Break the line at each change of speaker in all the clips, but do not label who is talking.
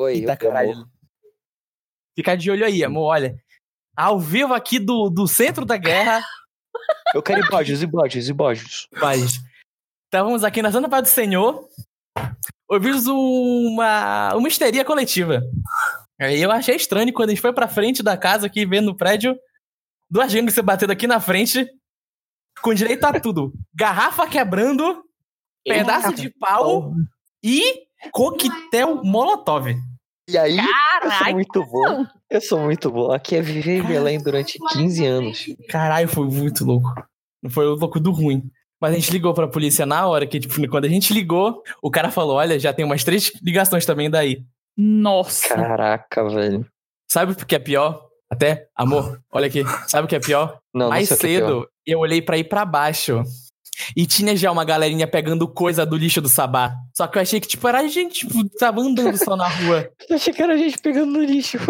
Oi,
Eita,
eu-
caralho. Fica de olho aí, amor. Olha. Ao vivo aqui do, do centro da guerra.
Eu quero ibojos, ibojos, ibojos.
Mas estávamos aqui na Santa Paz do Senhor. Ouvimos uma, uma histeria coletiva. Aí eu achei estranho quando a gente foi pra frente da casa aqui, vendo o prédio, duas gêmeas se batendo aqui na frente, com direito a tudo. Garrafa quebrando, pedaço de pau e coquetel molotov.
E aí, eu sou muito bom. Eu sou muito bom. Aqui é viver em Belém durante 15 anos.
Caralho, foi muito louco. Não foi o louco do ruim. Mas a gente ligou pra polícia na hora, que, tipo, quando a gente ligou, o cara falou: olha, já tem umas três ligações também daí.
Nossa.
Caraca, velho.
Sabe o que é pior? Até, amor, olha aqui. Sabe o que é pior?
Não, não
Mais
sei o que é pior.
cedo, eu olhei pra ir pra baixo. E tinha já uma galerinha pegando coisa do lixo do sabá. Só que eu achei que, tipo, era a gente, tipo, tava andando só na rua.
Eu achei que era a gente pegando no lixo.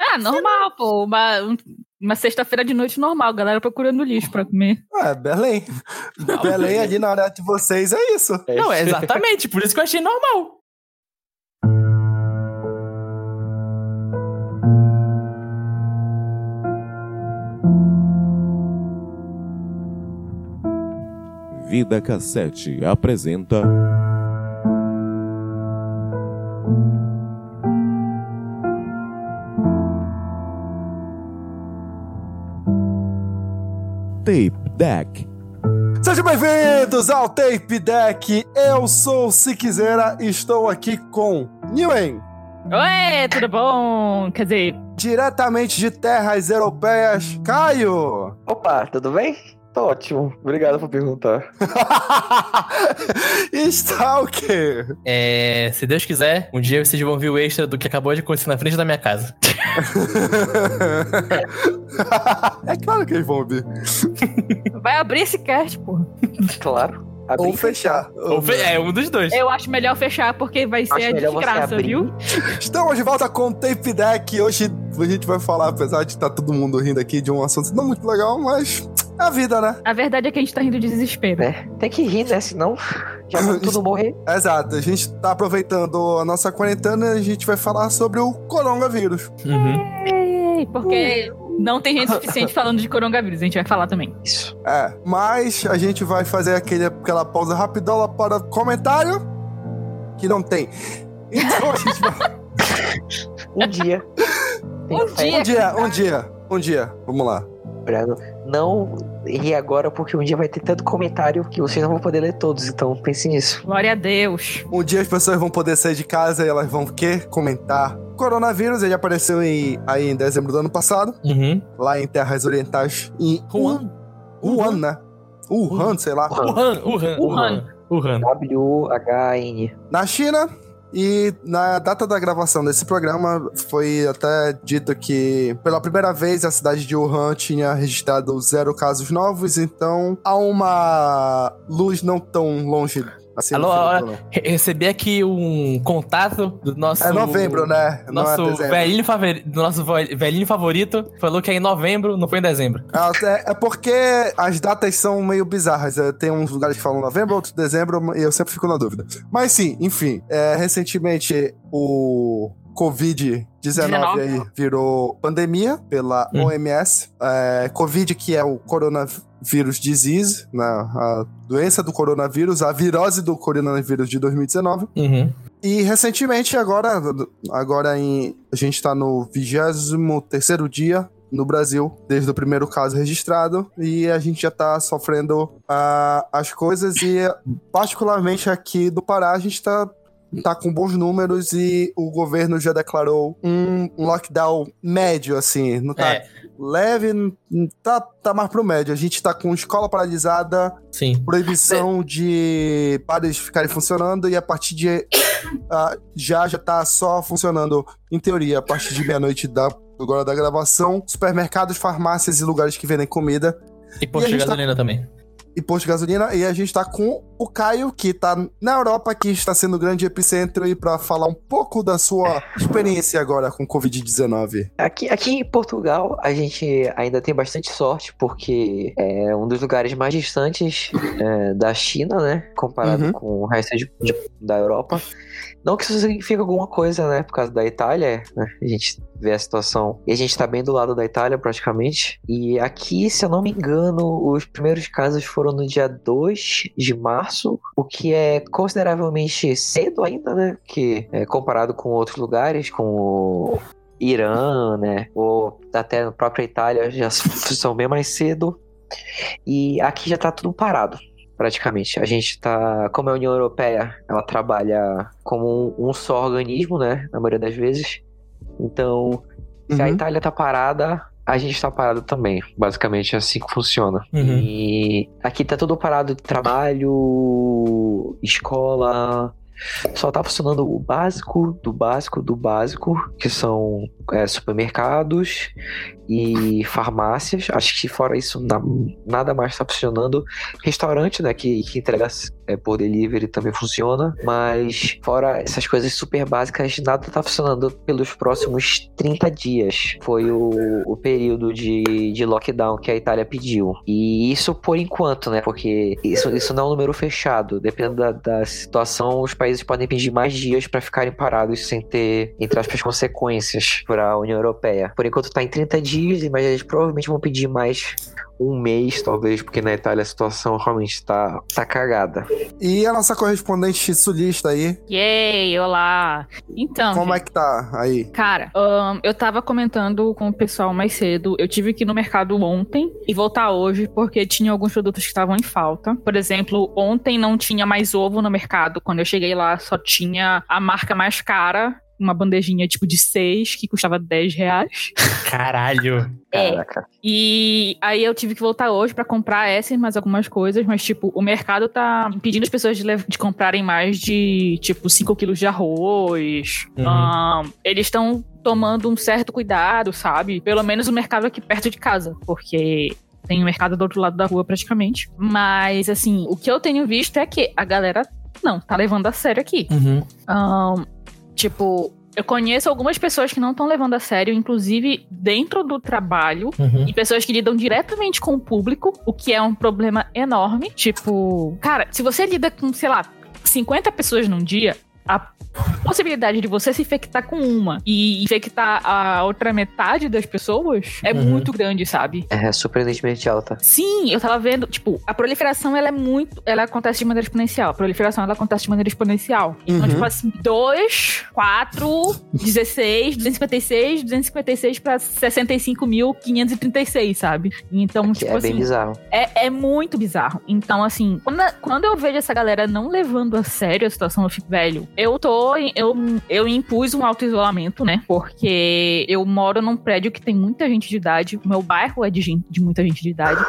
Ah, normal, pô. Uma, um- uma sexta-feira de noite normal, galera procurando lixo pra comer.
Ah, Belém. Belém ali na área de vocês é isso.
Não, é exatamente, por isso que eu achei normal.
Vida Cassete apresenta. Tape Deck.
Sejam bem-vindos ao Tape Deck. Eu sou o Siquizera e estou aqui com Newen,
Oi, tudo bom? Quer dizer,
diretamente de terras europeias, Caio.
Opa, tudo bem? Tô ótimo. Obrigado por perguntar.
está o quê?
É, se Deus quiser, um dia vocês vão ver o extra do que acabou de acontecer na frente da minha casa.
é claro que eles vão ouvir.
vai abrir esse cast, pô.
Claro. Abrir
Ou fechar.
Ou fe- É, um dos dois.
Eu acho melhor fechar porque vai
Acho
ser a desgraça, viu?
Estamos de volta com o Tape Deck. Hoje a gente vai falar, apesar de estar todo mundo rindo aqui de um assunto não muito legal, mas a vida, né?
A verdade é que a gente tá rindo de desespero.
É, tem que rir, né? Senão já vão tudo morrer.
Exato, a gente tá aproveitando a nossa quarentena e a gente vai falar sobre o coronavírus.
Uhum.
Porque não tem gente suficiente falando de coronavírus, a gente vai falar também.
Isso.
É, mas a gente vai fazer aquele, aquela pausa rapidola para comentário que não tem. Então a gente vai.
Um dia.
Um dia.
Um dia, um dia, um dia. Vamos lá.
Lembrando. Não ri agora, porque um dia vai ter tanto comentário que vocês não vão poder ler todos. Então pense nisso.
Glória a Deus.
Um dia as pessoas vão poder sair de casa e elas vão o quê? Comentar. Coronavírus, ele apareceu em, aí em dezembro do ano passado,
Uhum.
lá em terras orientais, em
Wuhan.
Wuhan, né? Wuhan, sei lá.
Wuhan, Wuhan,
Wuhan.
Wuhan.
W-H-N.
na China. E na data da gravação desse programa foi até dito que pela primeira vez a cidade de Wuhan tinha registrado zero casos novos, então há uma luz não tão longe assim.
Alô. Re- Recebi aqui um contato do nosso.
É novembro, né? Não é
Nosso velhinho, favori- do nosso velhinho favorito falou que é em novembro, não foi em dezembro.
Ah, É, é porque as datas são meio bizarras. Tem uns lugares que falam novembro, outros dezembro, e eu sempre fico na dúvida. Mas sim, enfim. é, recentemente o Covid-19
19.
aí virou pandemia pela
Hum.
OMS. É, Covid, que é o coronavírus disease, né, a doença do coronavírus, a virose do coronavírus de 2019.
Uhum.
E recentemente, agora, agora em, a gente tá no 23 dia no Brasil, desde o primeiro caso registrado, e a gente já tá sofrendo ah, as coisas, e particularmente aqui do Pará, a gente tá, tá com bons números e o governo já declarou um, lockdown médio, assim, não tá
É,
leve, tá, tá mais pro médio. A gente tá com escola paralisada,
sim.
proibição de bares ficarem funcionando e a partir de ah, já já tá só funcionando em teoria a partir de meia-noite da agora da gravação, supermercados, farmácias e lugares que vendem comida
E
E a
de
gente tá-
também.
E posto de gasolina e a gente tá com o Caio que tá na Europa que está sendo o grande epicentro e para falar um pouco da sua experiência agora com COVID-19.
Aqui, aqui em Portugal, a gente ainda tem bastante sorte, porque é um dos lugares mais distantes é, da China, né? Comparado
Uhum.
com o resto de- da Europa. Não que isso signifique alguma coisa, né? Por causa da Itália, né? A gente vê a situação. E a gente tá bem do lado da Itália, praticamente. E aqui, se eu não me engano, os primeiros casos foram no dia 2 de março, o que é consideravelmente cedo ainda, né? Que é, comparado com outros lugares, com o Irã, né? Ou até na própria Itália, já são bem mais cedo. E aqui já tá tudo parado praticamente. A gente tá, como a União Europeia, ela trabalha como um, um só organismo, né, na maioria das vezes. Então, se a
Uhum.
Itália tá parada, a gente tá parado também. Basicamente é assim que funciona.
Uhum.
E aqui tá tudo parado de trabalho, escola. Só tá funcionando o básico do básico do básico, que são é, supermercados e farmácias. Acho que fora isso, na- nada mais tá funcionando. Restaurante, né, que, que entrega é, por delivery também funciona. Mas fora essas coisas super básicas, nada tá funcionando pelos próximos 30 dias. Foi o, o período de, de lockdown que a Itália pediu. E isso por enquanto, né? Porque isso, isso não é um número fechado. Dependendo da, da situação, os países podem pedir mais dias para ficarem parados sem ter, entre aspas, consequências para a União Europeia. Por enquanto tá em 30 dias, mas eles provavelmente vão pedir mais um mês, talvez, porque na Itália a situação realmente tá, tá cagada.
E a nossa correspondente sulista aí,
Yay, olá. Então,
como é
gente,
que tá aí?
cara, ahn, eu tava comentando com o pessoal mais cedo. Eu tive que ir no mercado ontem e voltar hoje porque tinha alguns produtos que estavam em falta. Por exemplo, ontem não tinha mais ovo no mercado. Quando eu cheguei lá, só tinha a marca mais cara. Uma bandejinha tipo de 6, que custava 10 reais.
Caralho.
É.
Caraca.
E aí eu tive que voltar hoje pra comprar essas e mais algumas coisas, mas tipo, o mercado tá impedindo as pessoas de, de comprarem mais de tipo 5 quilos de arroz.
Uhum.
Ahn, eles estão tomando um certo cuidado, sabe? Pelo menos o mercado aqui perto de casa, porque tem o mercado do outro lado da rua praticamente. Mas assim, o que eu tenho visto é que a galera não tá levando a sério aqui.
Uhum.
Ahn, tipo, eu conheço algumas pessoas que não estão levando a sério, inclusive dentro do trabalho,
Uhum.
e pessoas que lidam diretamente com o público, o que é um problema enorme. Tipo, cara, se você lida com, sei lá, 50 pessoas num dia, a possibilidade de você se infectar com uma e infectar a outra metade das pessoas é
Uhum.
muito grande, sabe?
É surpreendentemente alta.
Sim, eu tava vendo, tipo, a proliferação ela é muito. Ela acontece de maneira exponencial. A proliferação ela acontece de maneira exponencial. Então,
Uhum.
tipo assim, 2, 4, 16, 256, 256 pra 65.536, sabe? Então,
Que
tipo
é
assim.
bem bizarro.
É, é muito bizarro. Então, assim, quando, quando eu vejo essa galera não levando a sério a situação, eu fico, velho, eu tô. Eu, eu impus um auto-isolamento, né? Porque eu moro num prédio que tem muita gente de idade. O meu bairro é de, gente, de muita gente de idade.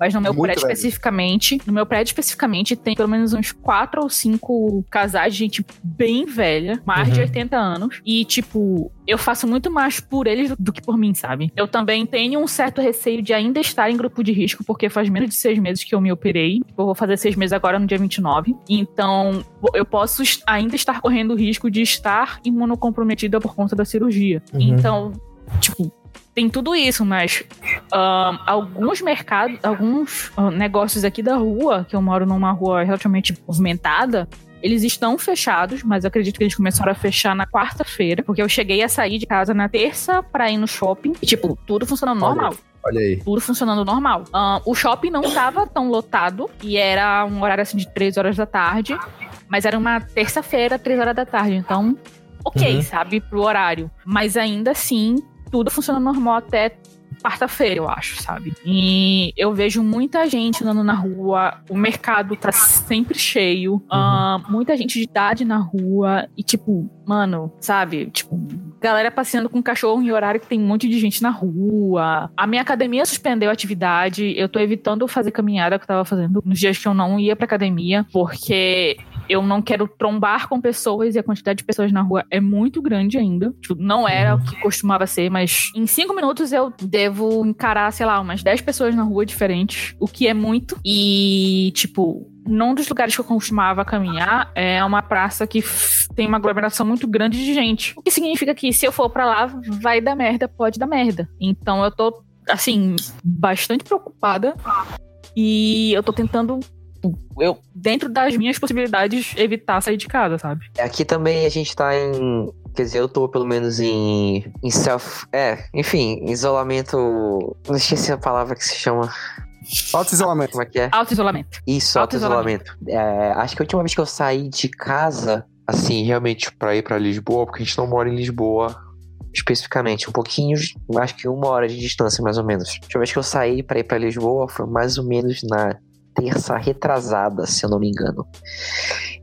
Mas no meu
Muito
prédio
velho.
especificamente, no meu prédio especificamente, tem pelo menos uns quatro ou cinco casais de gente bem velha, mais de
Uhum.
80 anos. E, tipo, eu faço muito mais por eles do que por mim, sabe? Eu também tenho um certo receio de ainda estar em grupo de risco, porque faz menos de seis meses que eu me operei. Eu vou fazer seis meses agora no dia 29. Então, eu posso ainda estar correndo o risco de estar imunocomprometida por conta da cirurgia.
Uhum.
Então, tipo, tem tudo isso, mas alguns mercados, alguns ah, negócios aqui da rua, que eu moro numa rua relativamente movimentada, eles estão fechados, mas eu acredito que eles começaram a fechar na quarta-feira, porque eu cheguei a sair de casa na terça pra ir no shopping, e, tipo, tudo funcionando normal.
Olha aí.
Tudo funcionando normal. O shopping não tava tão lotado, e era um horário assim de 3 horas da tarde, mas era uma terça-feira, 3 horas da tarde, então, ok,
Uhum.
sabe, pro horário. Mas ainda assim, tudo funciona normal até quarta-feira, eu acho, sabe? E eu vejo muita gente andando na rua, o mercado tá sempre cheio, ah, muita gente de idade na rua, e tipo, mano, sabe? Tipo, galera passeando com cachorro em horário que tem um monte de gente na rua. A minha academia suspendeu a atividade, eu tô evitando fazer caminhada que eu tava fazendo nos dias que eu não ia pra academia, porque eu não quero trombar com pessoas e a quantidade de pessoas na rua é muito grande ainda. Tipo, não era o que costumava ser, mas em cinco minutos eu devo encarar, sei lá, umas 10 pessoas na rua diferentes, o que é muito. E, tipo, num dos lugares que eu costumava caminhar é uma praça que tem uma aglomeração muito grande de gente. O que significa que se eu for pra lá, vai dar merda, pode dar merda. Então eu tô, assim, bastante preocupada. E eu tô tentando eu, dentro das minhas possibilidades, evitar sair de casa, sabe?
Aqui também a gente tá em. Quer dizer, eu tô pelo menos em. em self. É, enfim, isolamento. Não esqueci a palavra que se chama.
Auto-isolamento.
Como é que é?
Auto-isolamento.
Isso,
Auto-isolamento.
auto-isolamento. É, acho que a última vez que eu saí de casa, assim, realmente pra ir pra Lisboa, porque a gente não mora em Lisboa especificamente, um pouquinho, acho que uma hora de distância mais ou menos. A última vez que eu saí pra ir pra Lisboa foi mais ou menos na terça retrasada, se eu não me engano.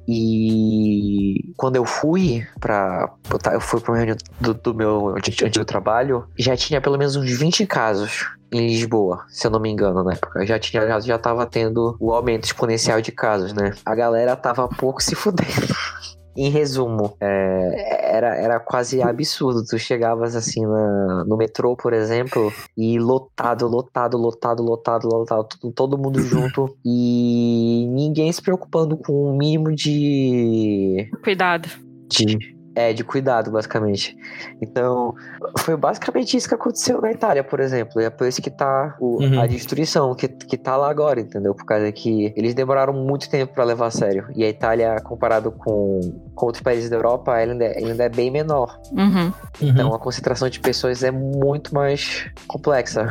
E quando eu fui pra. Eu fui pra uma reunião do, do meu antigo trabalho, já tinha pelo menos uns 20 casos em Lisboa, se eu não me engano, na época. Já tinha, já, já tava tendo o aumento exponencial de casos, né? A galera tava pouco se fudendo. Em resumo, é, era, era quase absurdo. Tu chegavas assim na, no metrô, por exemplo, e lotado, lotado, lotado, lotado, lotado, todo, todo mundo junto e ninguém se preocupando com o mínimo de.
Cuidado.
de é, de cuidado, basicamente. Então, foi basicamente isso que aconteceu na Itália, por exemplo. E é por isso que tá o-
Uhum.
a destruição, que, que tá lá agora, entendeu? Por causa que eles demoraram muito tempo pra levar a sério. E a Itália, comparado com, com outros países da Europa, ela ainda, ela ainda é bem menor.
Uhum.
Então, a concentração de pessoas é muito mais complexa.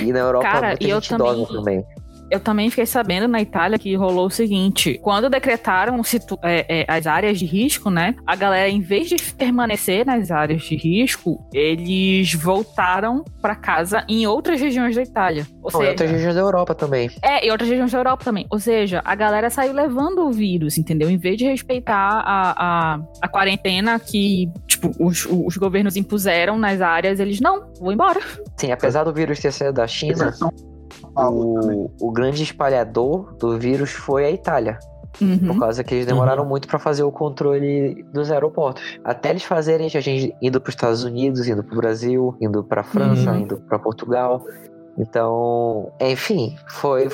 E na Europa,
Cara,
muita
e
gente
também-
também.
Eu também fiquei sabendo na Itália que rolou o seguinte: quando decretaram é, é, as áreas de risco, né? A galera, em vez de permanecer nas áreas de risco, eles voltaram pra casa em outras regiões da Itália. Ou
Não, em
seja,
outras regiões da Europa também.
É, e outras regiões da Europa também. Ou seja, a galera saiu levando o vírus, entendeu? Em vez de respeitar a, a, a quarentena que, tipo, os, os governos impuseram nas áreas, eles, não, vou embora.
Sim, apesar do vírus ter saído da China, o, o grande espalhador do vírus foi a Itália. Por
Uhum.
causa que eles demoraram muito pra fazer o controle dos aeroportos. Até eles fazerem, a gente indo pros Estados Unidos, indo pro Brasil, indo pra França,
Uhum.
indo pra Portugal. Então, enfim, foi.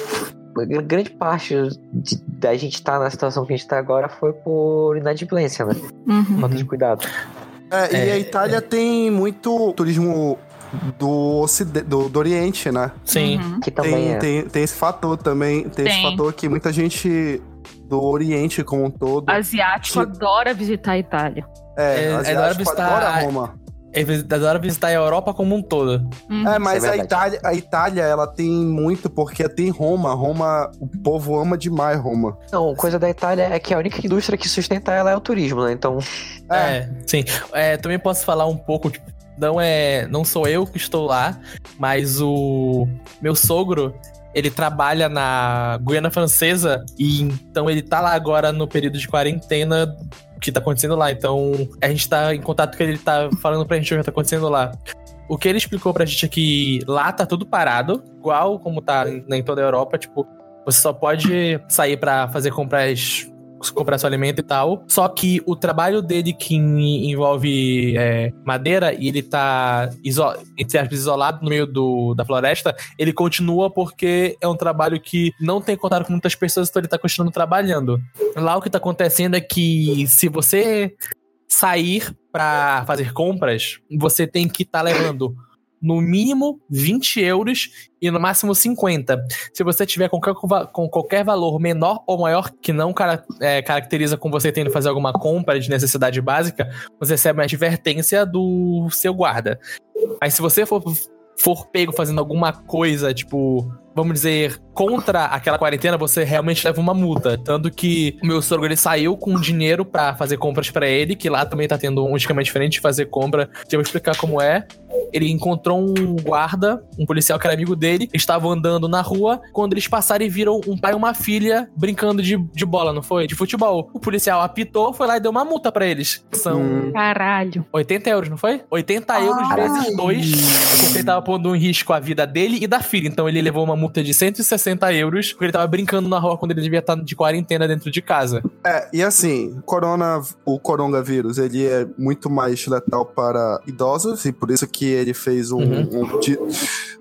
Grande parte de- da gente estar na situação que a gente tá agora foi por inadimplência, né?
Uhum.
Falta de cuidado.
É, e
É,
a Itália tem muito turismo do, ocide- do, do Oriente, né?
Sim.
Uhum.
Que também
Tem,
é.
tem, tem esse fator também. Tem, esse
Tem.
fator que muita gente do Oriente como um todo.
Asiático
Sim.
adora visitar a Itália.
É,
É,
asiático
adora visitar-
adora Roma.
É adora visitar a Europa como um todo.
Uhum.
É, mas
é
a. Itália, a Itália, ela tem muito, porque tem Roma. Roma, o povo ama demais Roma.
Não, coisa da Itália é que a única indústria que sustenta ela é o turismo, né? Então,
É, sim. É, também posso falar um pouco, tipo, não é, não sou eu que estou lá, mas o meu sogro, ele trabalha na Guiana Francesa e então ele tá lá agora no período de quarentena que tá acontecendo lá. Então, a gente tá em contato com ele, ele tá falando pra gente o que tá acontecendo lá. O que ele explicou pra gente é que lá tá tudo parado, igual como tá em, toda a Europa, tipo, você só pode sair pra fazer compras comprar seu alimento e tal. Só que o trabalho dele que en- envolve é, madeira e ele tá iso isolado no meio do, da floresta, ele continua porque é um trabalho que não tem contato com muitas pessoas, então ele tá continuando trabalhando. Lá o que tá acontecendo é que se você sair pra fazer compras, você tem que estar levando no mínimo 20 euros e no máximo 50. Se você tiver com com qualquer valor menor ou maior que não cara- é, caracteriza com você tendo que fazer alguma compra de necessidade básica, você recebe uma advertência do seu guarda. Mas se você for, for pego fazendo alguma coisa, tipo, vamos dizer, contra aquela quarentena, você realmente leva uma multa. Tanto que o meu sogro ele saiu com dinheiro pra fazer compras pra ele, que lá também tá tendo um esquema diferente de fazer compra. Que eu vou explicar como é. Ele encontrou um guarda, um policial que era amigo dele, eles estavam andando na rua, quando eles passaram e viram um pai e uma filha brincando de, de bola, não foi? De futebol. O policial apitou, foi lá e deu uma multa pra eles. São
Hum.
Caralho.
80 euros, não foi? 80 euros vezes 2, porque ele tava pondo em risco a vida dele e da filha. Então ele levou uma multa de 160 euros, porque ele tava brincando na rua quando ele devia estar de quarentena dentro de casa.
É, e assim, corona, o coronavírus, ele é muito mais letal para idosos, e por isso que ele fez um,
Uhum.
um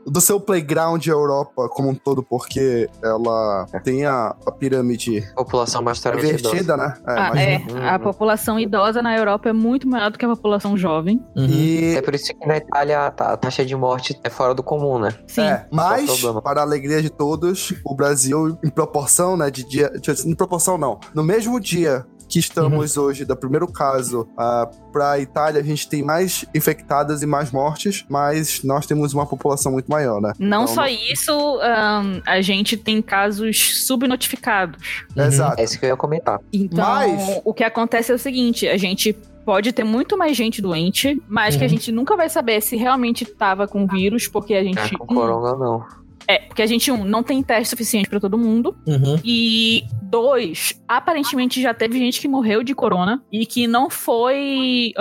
do seu playground Europa como um todo, porque ela tem a, a pirâmide
População idosa.
invertida, né? É,
Ah,
mas-
é, a população idosa na Europa é muito maior do que a população jovem.
Uhum.
E
É por isso que na Itália a ta- a taxa de morte é fora do comum, né?
Sim.
É, mas,
problema.
para a alegria de todos, o Brasil, em proporção, né, de dia... de- Em proporção, não. No mesmo dia que estamos hoje, do primeiro caso, ah, para a Itália, a gente tem mais infectadas e mais mortes, mas nós temos uma população muito maior, né?
Não
Então,
só isso, ahn, a gente tem casos subnotificados.
Uhum.
Exato.
É isso que eu ia comentar.
Então,
Mas-
o que acontece é o seguinte: a gente pode ter muito mais gente doente, mas que a
Uhum.
gente nunca vai saber se realmente tava com vírus, porque a gente.
É, com
um,
corona, não.
É, porque a gente, um, não tem teste suficiente pra todo mundo.
Uhum.
E dois, aparentemente já teve gente que morreu de corona e que não foi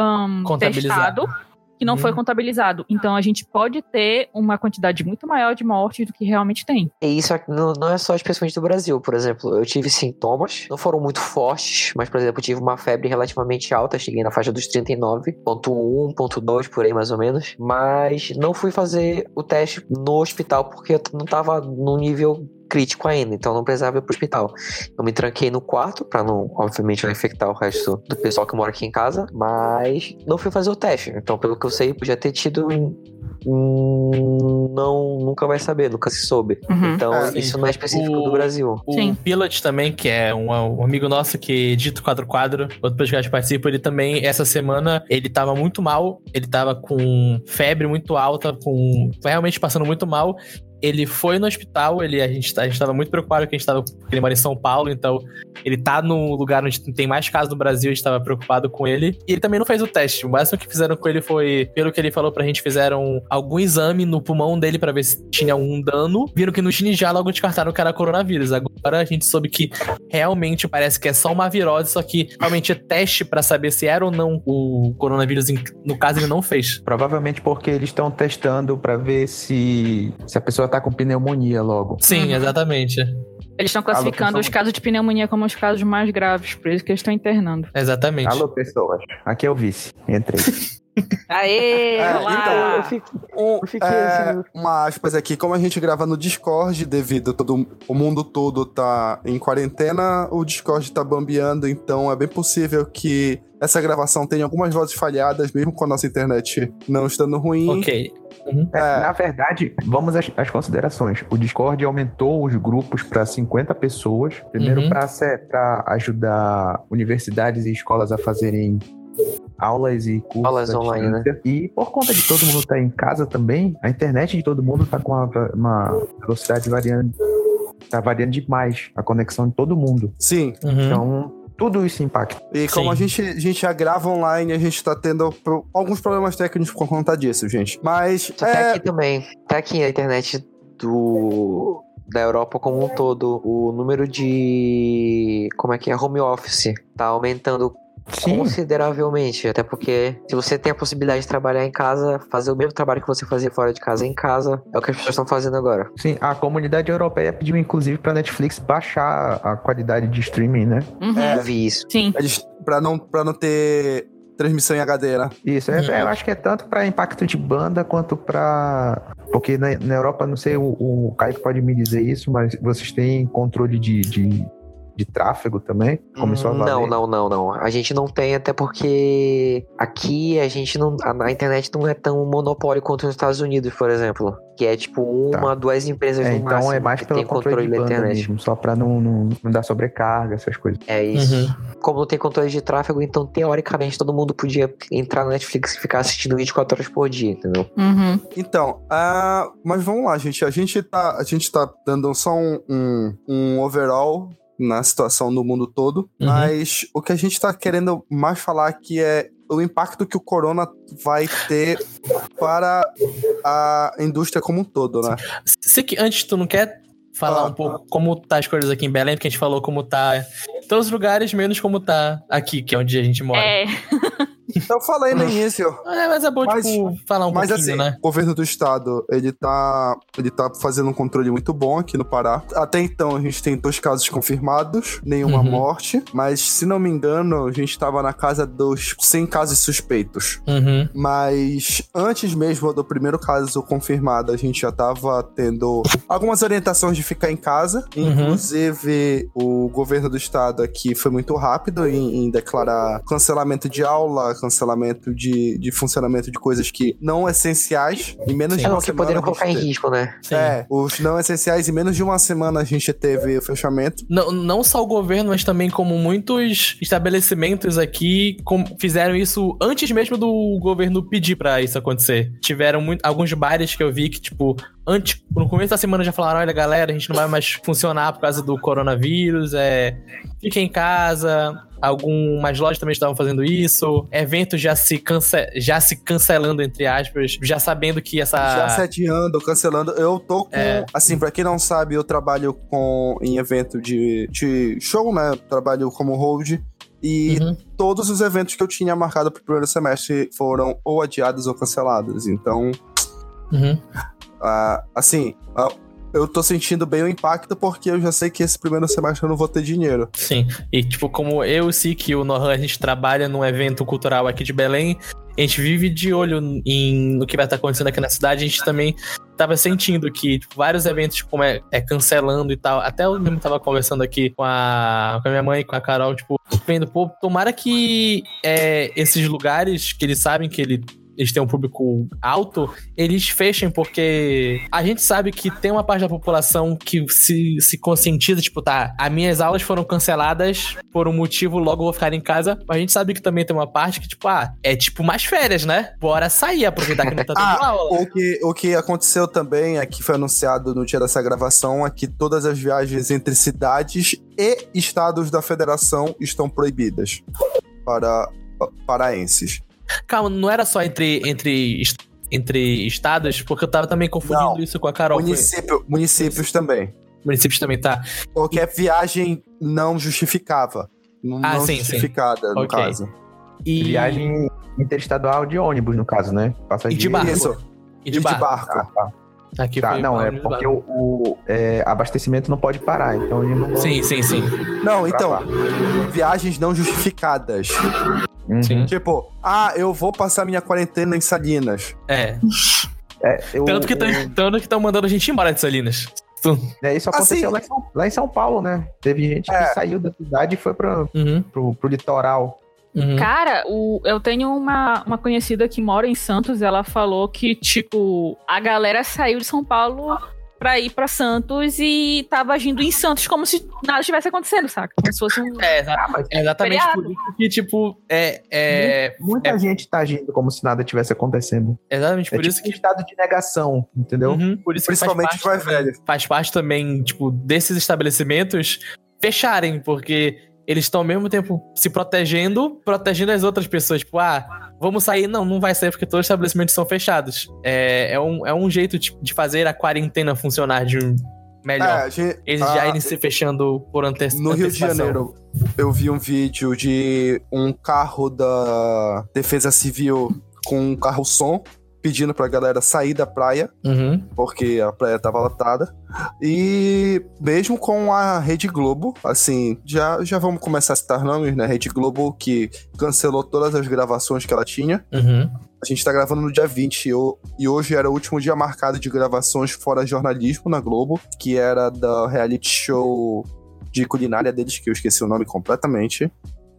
Contabilizado.
testado. Que não foi
Uhum.
contabilizado. Então a gente pode ter uma quantidade muito maior de mortes do que realmente tem.
E isso aqui não, é só especificamente do Brasil. Por exemplo, eu tive sintomas, não foram muito fortes, mas, por exemplo, eu tive uma febre relativamente alta, cheguei na faixa dos 39.1, ponto .2, por aí mais ou menos. Mas não fui fazer o teste no hospital porque eu não tava num nível crítico ainda, então não precisava ir pro hospital. Eu me tranquei no quarto, pra não, obviamente, não infectar o resto do pessoal que mora aqui em casa, mas não fui fazer o teste. Então, pelo que eu sei, podia ter tido. Não, nunca vai saber, nunca se soube.
Uhum.
Então,
É,
isso não é específico
O-
do Brasil.
O
Sim.
Pilot também, que é um, um amigo nosso que edita o Quadro Quadro, outro podcast que participa, ele também, essa semana, ele tava muito mal, ele tava com febre muito alta, com realmente passando muito mal. Ele foi no hospital, ele, a, gente, a gente muito preocupado que a gente tava, porque ele mora em São Paulo, então ele tá no lugar onde tem mais casos no Brasil, a gente tava preocupado com ele. E ele também não fez o teste. O máximo que fizeram com ele foi, pelo que ele falou pra gente, fizeram algum exame no pulmão dele pra ver se tinha algum dano. Viram que não tinha já logo descartaram que era coronavírus. Agora a gente soube que realmente parece que é só uma virose, só que realmente é teste pra saber se era ou não o coronavírus. No caso, ele não fez.
Provavelmente porque eles estão testando pra ver se, se a pessoa tá com pneumonia logo.
Sim,
Uhum.
exatamente.
Eles estão classificando
pessoal.
os casos de pneumonia como os casos mais graves, por isso que eles estão internando.
Exatamente.
Alô, pessoas. Aqui é o vice. Entrei.
Aê!
É,
olá!
então,
eu fiquei, eu fiquei
é,
assim,
uma aspas aqui, como a gente grava no Discord, devido a todo o mundo todo tá em quarentena, o Discord tá bambeando, então é bem possível que essa gravação tenha algumas vozes falhadas, mesmo com a nossa internet não estando ruim.
Ok.
É.
Na verdade, vamos às, às considerações. O Discord aumentou os grupos para 50 pessoas. Primeiro,
Uhum.
para ajudar universidades e escolas a fazerem aulas e cursos
Aulas online, né?
E por conta de todo mundo estar em casa também, a internet de todo mundo está com uma, uma velocidade variando. Tá variando demais a conexão de todo mundo.
Sim,
Uhum.
Então, tudo isso impacta.
e como
Sim.
a gente, a gente já grava online, a gente tá tendo pro- alguns problemas técnicos por conta disso, gente. Mas
Só
é,
aqui também, tá aqui a internet do da Europa como um todo, o número de como é que é home office tá aumentando
Sim,
consideravelmente, até porque se você tem a possibilidade de trabalhar em casa, fazer o mesmo trabalho que você fazia fora de casa em casa, é o que as pessoas estão fazendo agora.
sim. A comunidade europeia pediu, inclusive, para Netflix baixar a qualidade de streaming, né?
Uhum.
É.
Eu vi isso.
Sim.
eles, pra, não, pra não ter transmissão em HD, né?
Isso, é-
Uhum.
eu acho que é tanto para impacto de banda quanto para. Porque na, na Europa, não sei, o, o Caio pode me dizer isso, mas vocês têm controle de, de, de tráfego também? Começou a valer?
Não, não, não, não. A gente não tem, até porque aqui a gente não. A, a internet não é tão monopólio quanto nos Estados Unidos, por exemplo. Que é tipo uma, duas empresas
É,
no
então
máximo
é mais
que
pelo
tem
controle,
controle
de
da
banda
internet.
mesmo, só para não, não, não dar sobrecarga, essas coisas.
É isso.
Uhum.
Como não tem controle de tráfego, então teoricamente todo mundo podia entrar na Netflix e ficar assistindo 24 horas por dia, entendeu?
Uhum.
Então, ah, mas vamos lá, gente. A gente tá, a gente tá dando só um, um, um overall na situação no mundo todo,
Uhum.
mas o que a gente tá querendo mais falar aqui é o impacto que o corona vai ter para a indústria como um todo, né?
Se que antes tu não quer falar
Ah.
um pouco como tá as coisas aqui em Belém, porque a gente falou como tá em todos os lugares, menos como tá aqui, que é onde a gente mora.
É.
Eu falei no início.
É, mas é bom,
Mas-
tipo, falar um
Mas
pouquinho,
assim,
né?
o governo do estado, ele tá, ele tá fazendo um controle muito bom aqui no Pará. Até então, a gente tem dois casos confirmados, nenhuma
Uhum.
morte. Mas, se não me engano, a gente tava na casa dos 100 casos suspeitos.
Uhum.
Mas antes mesmo do primeiro caso confirmado, a gente já tava tendo algumas orientações de ficar em casa.
Uhum.
Inclusive, o governo do estado aqui foi muito rápido em, em declarar cancelamento de aula, cancelamento de, de funcionamento de coisas que não essenciais. Em menos de
É
uma
não que
semana.
poderiam
a gente
colocar em
teve-
risco, né?
Sim.
É, os não essenciais, em menos de uma semana a gente teve o fechamento.
Não, não só o governo, mas também como muitos estabelecimentos aqui com- fizeram isso antes mesmo do governo pedir pra isso acontecer. Tiveram muito, alguns bares que eu vi que, tipo, antes, no começo da semana já falaram: olha, galera, a gente não vai mais funcionar por causa do coronavírus, é. Fica em casa. Algumas lojas também estavam fazendo isso. Eventos já se, cance já se cancelando, entre aspas, já sabendo que essa.
Já se adiando, cancelando. Eu tô com.
É.
Assim, pra quem não sabe, eu trabalho com em evento de, de show, né? Trabalho como hold. E
Uhum.
todos os eventos que eu tinha marcado pro primeiro semestre foram ou adiados ou cancelados. Então,
Uhum.
ah, assim, ah, eu tô sentindo bem o impacto porque eu já sei que esse primeiro semestre eu não vou ter dinheiro.
Sim, e tipo, como eu, o Sik e o Nohan, a gente trabalha num evento cultural aqui de Belém, a gente vive de olho em, no que vai estar acontecendo aqui na cidade, a gente também tava sentindo que tipo, vários eventos como é, é cancelando e tal, até eu mesmo tava conversando aqui com a, com a minha mãe com a Carol, tipo, vendo, pô, tomara que é, esses lugares que eles sabem que ele, eles têm um público alto, eles fechem, porque a gente sabe que tem uma parte da população que se, se conscientiza, tipo, tá, as minhas aulas foram canceladas por um motivo, logo eu vou ficar em casa. Mas a gente sabe que também tem uma parte que, tipo, ah, é tipo mais férias, né? Bora sair, aproveitar que não tá tendo
Ah,
aula.
O que, o que aconteceu também, é que foi anunciado no dia dessa gravação, é que todas as viagens entre cidades e estados da federação estão proibidas para paraenses.
Calma, não era só entre, entre, entre estados, porque eu tava também confundindo
Não.
isso com a Carol. Foi-
Município, municípios também.
Municípios também, tá.
Qualquer viagem não justificava. Não
Ah,
não
sim, sim.
justificada, no
Ok.
caso.
E,
Viagem interestadual de ônibus, no caso, né? Passageiro.
E de barco.
Isso,
e
e
de
de
barco.
barco.
Ah, tá.
Aqui
Tá,
foi
não, é
de
porque
barco.
o, o, é, abastecimento não pode parar, então eles não
Sim, sim, sim.
Não, então, viagens não justificadas.
Uhum.
Sim.
Tipo, ah, eu vou passar minha quarentena em Salinas.
É.
É, eu-
Tanto que
o-
tanto que estão mandando a gente embora de Salinas.
É, isso aconteceu
Assim-
lá, em São, lá em São Paulo, né? Teve gente
É.
que saiu da cidade e foi pra,
Uhum,
pro, pro litoral.
uhum.
Cara, o, eu tenho uma, uma conhecida que mora em Santos, ela falou que, tipo, a galera saiu de São Paulo pra ir pra Santos e tava agindo em Santos como se nada estivesse acontecendo, saca? Como se fosse um.
É,
Ah,
é exatamente
Feriado.
por isso que, tipo, é. é
muita
é-
gente tá agindo como se nada tivesse acontecendo.
exatamente
É
por
tipo
isso
um
que.
estado de negação, entendeu?
Uhum, por isso que
Principalmente
faz parte,
velhos.
faz parte também, tipo, desses estabelecimentos fecharem, porque eles estão ao mesmo tempo se protegendo, protegendo as outras pessoas. Tipo, ah, vamos sair. Não, não vai sair porque todos os estabelecimentos são fechados. É, é, um, é um jeito de, de fazer a quarentena funcionar de um melhor.
É, a gente-
Eles
ah,
já irem se fechando por ante
No Rio de
antecipação.
Janeiro, eu vi um vídeo de um carro da Defesa Civil com um carro som pedindo pra galera sair da praia,
Uhum.
porque a praia tava lotada. E mesmo com a Rede Globo, assim, já, já vamos começar a citar nomes, né? Rede Globo que cancelou todas as gravações que ela tinha.
Uhum.
A gente tá gravando no dia 20 e ho- e hoje era o último dia marcado de gravações fora jornalismo na Globo, que era da reality show de culinária deles, que eu esqueci o nome completamente.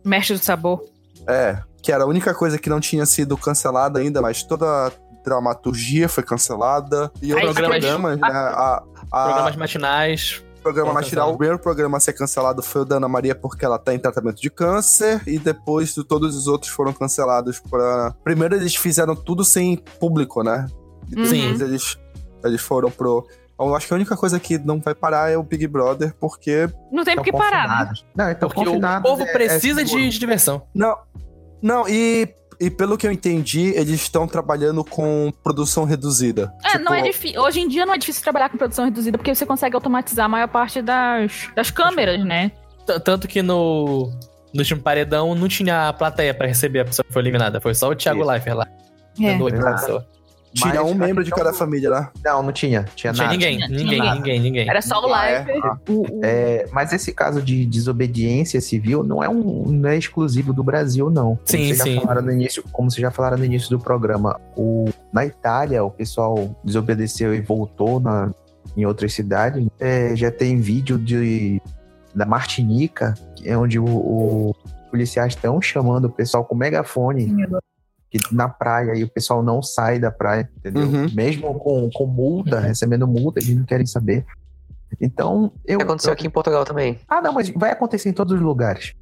Mestre do sabor.
É, que era a única coisa que não tinha sido cancelada ainda, mas toda a dramaturgia foi cancelada. E outros
programas-
programas, né? A, a-
Programas matinais.
programa matinal, o primeiro programa a ser cancelado foi o da Ana Maria porque ela tá em tratamento de câncer, e depois de todos os outros foram cancelados para Primeiro eles fizeram tudo sem público, né? E depois
Sim.
eles, eles foram pro... Eu acho que a única coisa que não vai parar é o Big Brother, porque...
Não tem
Tão
por que parar, né?
Não, então
Porque o povo
é-
precisa
é
de, de diversão.
Não, não, e... E pelo que eu entendi, eles estão trabalhando com produção reduzida.
É,
Tipo,
não é difícil. Hoje em dia não é difícil trabalhar com produção reduzida porque você consegue automatizar a maior parte das, das câmeras, né?
T- Tanto que no, no último paredão não tinha plateia pra receber a pessoa que foi eliminada. Foi só o Thiago
Isso.
Leifert lá.
É.
dando oi pra
Exato.
pessoa.
Tinha um
a
membro de cada família lá.
Não, não tinha. Tinha
Não tinha
nada.
ninguém,
Tinha- tinha
ninguém,
nada.
ninguém, ninguém.
Era só o
Ah, é?
live.
Ah.
o-
É, mas esse caso de desobediência civil não é, um, não é exclusivo do Brasil, não. Como
Sim,
vocês já
sim.
Falaram no início, como vocês já falaram no início do programa, o, na Itália o pessoal desobedeceu e voltou na, em outras cidades. É, já tem vídeo de, da Martinica, que é onde o, o policiais estão chamando o pessoal com megafone que na praia e o pessoal não sai da praia, entendeu?
Uhum.
Mesmo com, com multa, recebendo multa, eles não querem saber. Então, eu.
Aconteceu
eu-
aqui em Portugal também.
ah, não, mas vai acontecer em todos os lugares.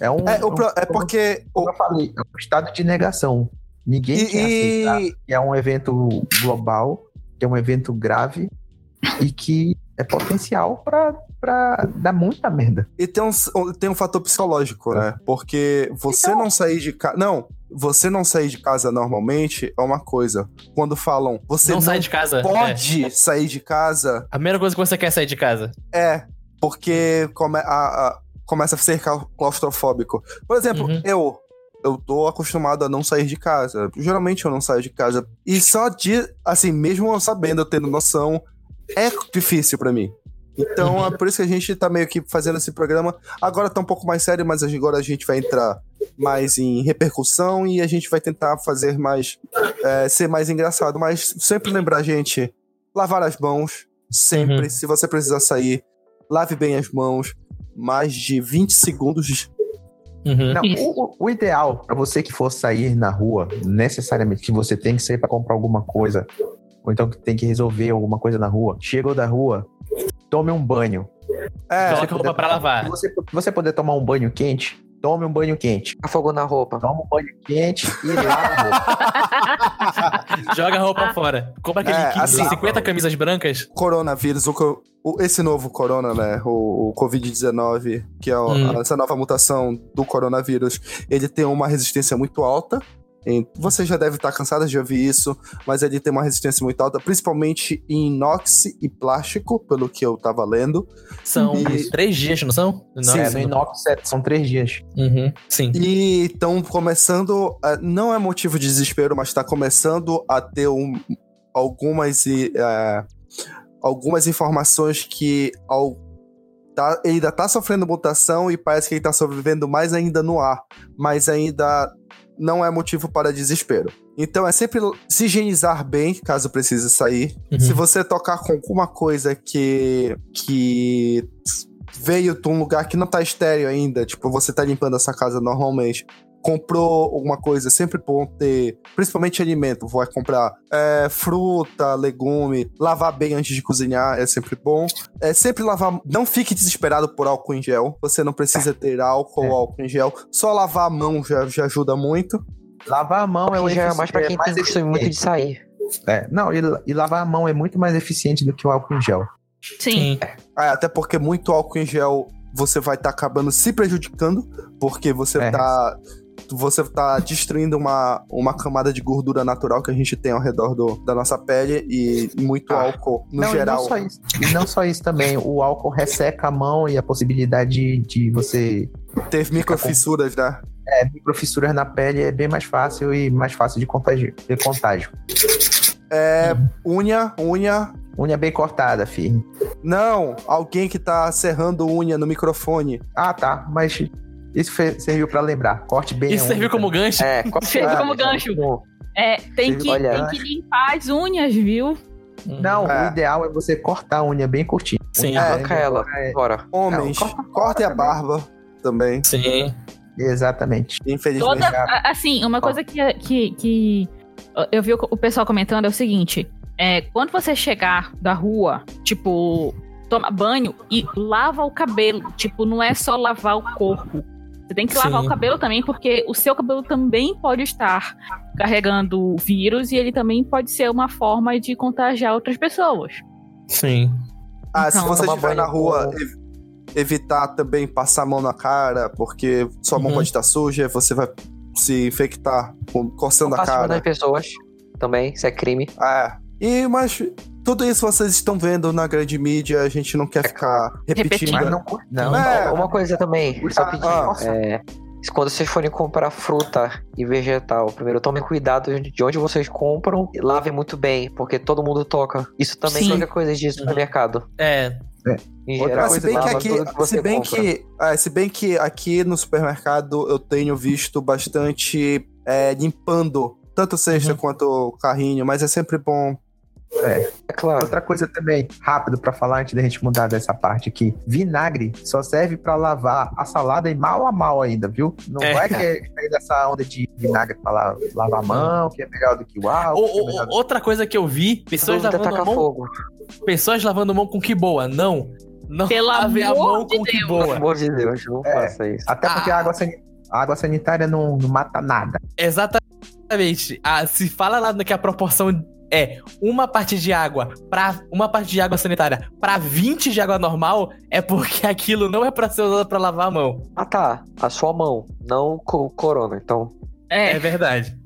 É um.
É, o
um-
pro- é porque. o-
Como eu falei, é um estado de negação. Ninguém
E,
quer aceitar
e-
que é um evento global, que é um evento grave e que é potencial pra, pra dar muita merda.
e tem, um, tem um fator psicológico, né? Porque você
Então-
não sair de casa. Não, você não sair de casa normalmente é uma coisa. Quando falam você
não,
não,
sai de casa. É.
pode sair de casa,
A primeira coisa que você quer é sair de casa.
é porque come, a- a- começa a ser clau- claustrofóbico. Por exemplo,
Uhum.
eu. Eu tô acostumado a não sair de casa. Geralmente eu não saio de casa. E só de. Assim, mesmo eu sabendo, eu tendo noção, é difícil pra mim. Então é por isso que a gente tá meio que fazendo esse programa. Agora tá um pouco mais sério, mas agora a gente vai entrar mais em repercussão e a gente vai tentar fazer mais. é, ser mais engraçado. Mas sempre lembrar, gente, lavar as mãos. Sempre.
Uhum.
Se você precisar sair, lave bem as mãos. Mais de 20 segundos.
Uhum.
Não, o, o ideal pra você que for sair na rua, necessariamente que você tem que sair pra comprar alguma coisa, ou então que tem que resolver alguma coisa na rua, chegou da rua, tome um banho.
É,
Coloca roupa pra lavar.
Se você, você puder tomar um banho quente, tome um banho quente.
Afogou na roupa.
Toma um banho quente e lava a roupa.
Joga a roupa fora. Compra aquele
É,
kit
assim-
de 50 camisas brancas.
coronavírus, o, o- esse novo corona, né? O, o Covid-19, que é o-
Hum.
essa nova mutação do coronavírus, ele tem uma resistência muito alta. Você já deve estar cansado de ouvir isso, mas ele tem uma resistência muito alta, principalmente em inox e plástico, pelo que eu tava lendo.
São
E-
três dias, não são? Não,
Sim,
é, no
não-
inox é- são três dias.
Uhum, sim.
E estão começando. a- não é motivo de desespero, mas está começando a ter um- algumas, e, é, algumas informações que ao, tá- ele ainda está sofrendo mutação e parece que ele está sobrevivendo mais ainda no ar. Mas ainda não é motivo para desespero. Então é sempre se higienizar bem, caso precise sair.
Uhum.
Se você tocar com alguma coisa que. que veio de um lugar que não tá estéreo ainda, tipo, você tá limpando essa casa normalmente. Comprou alguma coisa, é sempre bom ter, principalmente alimento. Vai comprar é, fruta, legume, lavar bem antes de cozinhar é sempre bom. É sempre lavar. Não fique desesperado por álcool em gel. Você não precisa ter álcool
É.
ou álcool em gel. Só lavar a mão já, já ajuda muito.
Lavar a mão é, o
já é mais pra quem
mais
tem costume muito de sair.
É, não, e, e lavar a mão é muito mais eficiente do que o álcool em gel.
Sim.
É, até porque muito álcool em gel você vai estar acabando se prejudicando, porque você
É.
Você tá destruindo uma, uma camada de gordura natural que a gente tem ao redor do, da nossa pele e muito
Ah.
álcool no
não,
geral.
E não, só isso, e não só isso também, o álcool resseca a mão e a possibilidade de, você
Teve microfissuras, né?
é, microfissuras na pele é bem mais fácil e mais fácil de contágio. De contágio.
É, unha, unha.
Unha bem cortada, filho.
Não, alguém que tá serrando unha no microfone.
Ah, tá, mas isso serviu pra lembrar. Corte bem
Isso
a
serviu como gancho?
É,
Serviu como gancho. É, tem que,
Olha.
tem que limpar as unhas, viu?
Não,
É.
o ideal é você cortar a unha bem curtinha.
Sim.
Arranca ela
é-
fora.
Homens,
Não, corta
cortem a barba também.
Sim.
Exatamente.
Infelizmente.
Toda, assim, uma coisa que, que, que eu vi o o pessoal comentando é o seguinte: é, quando você chegar da rua, tipo, toma banho e lava o cabelo. Tipo, não é só lavar o corpo. Você tem que lavar
Sim.
o cabelo também, porque o seu cabelo também pode estar carregando vírus e ele também pode ser uma forma de contagiar outras pessoas.
Sim.
Ah, se
Então,
você
tomar
estiver na rua, evitar também passar a mão na cara, porque sua mão
Uhum.
pode estar suja, você vai se infectar com- coçando a cara.
nas pessoas também, isso é crime.
É. E, mas tudo isso vocês estão vendo na grande mídia, a gente não quer ficar repetindo.
Mas não, não,
É,
Uma coisa também,
Ah,
rapidinho.
nossa.
É, quando vocês forem comprar fruta e vegetal, primeiro tomem cuidado de onde vocês compram e lavem muito bem, porque todo mundo toca. Isso também
Sim.
é coisa de supermercado.
É,
Em
Outra
geral,
Ah, se bem que aqui, se bem
compra.
que, é, se bem que aqui no supermercado eu tenho visto bastante é, limpando tanto cesta
Uhum.
quanto carrinho, mas é sempre bom.
É claro.
Outra coisa também, rápido pra falar antes da gente mudar dessa parte aqui. Vinagre só serve pra lavar a salada e mal a mal ainda, viu? Não
É.
vai que cair dessa onda de vinagre pra la- lavar a mão, que é melhor do que o álcool.
O-
que é
outra coisa que eu vi, pessoas lavando a mão,
fogo.
pessoas lavando mão com que boa. Não. Não
Pelo
lave a mão
de
com que
Deus.
Pelo
boa.
amor de Deus, não
É.
faça isso.
Até porque
Ah.
a, água a água sanitária não, não mata nada.
Exatamente. Ah, se fala lá que a proporção é uma parte de água para uma parte de água sanitária pra 20 de água normal, é porque aquilo não é pra ser usado pra lavar a mão.
Ah tá, a sua mão, não o corona, então.
É,
É,
verdade.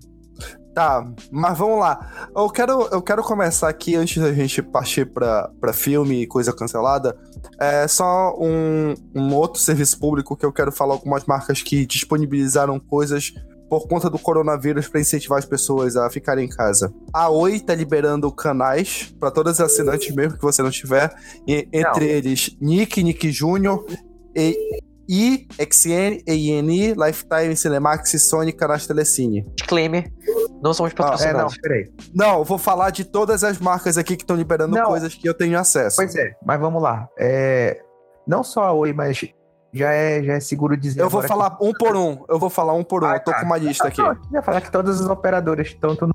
Tá, mas vamos lá. Eu quero, eu quero começar aqui, antes da gente partir pra, pra filme e coisa cancelada, é só um, um outro serviço público que eu quero falar algumas marcas que disponibilizaram coisas por conta do coronavírus para incentivar as pessoas a ficarem em casa. A Oi tá liberando canais para todos os assinantes, mesmo que você não tiver, e- entre eles Nick, Nick Júnior, e I, XN, EINI, Lifetime, Cinemax, Sony, canais Telecine.
Disclaimer, não somos
Ah,
É, não,
patrocinados.
peraí.
Não, eu vou falar de todas as marcas aqui que estão liberando
Não.
coisas que eu tenho acesso.
Pois é, mas vamos lá. É, não só a Oi, mas já é, já é seguro dizer.
eu vou falar um por um. Eu vou falar um por um.
Ah,
eu tô
tá.
com uma lista
que...
aqui.
Eu ia falar que todas as operadoras, no...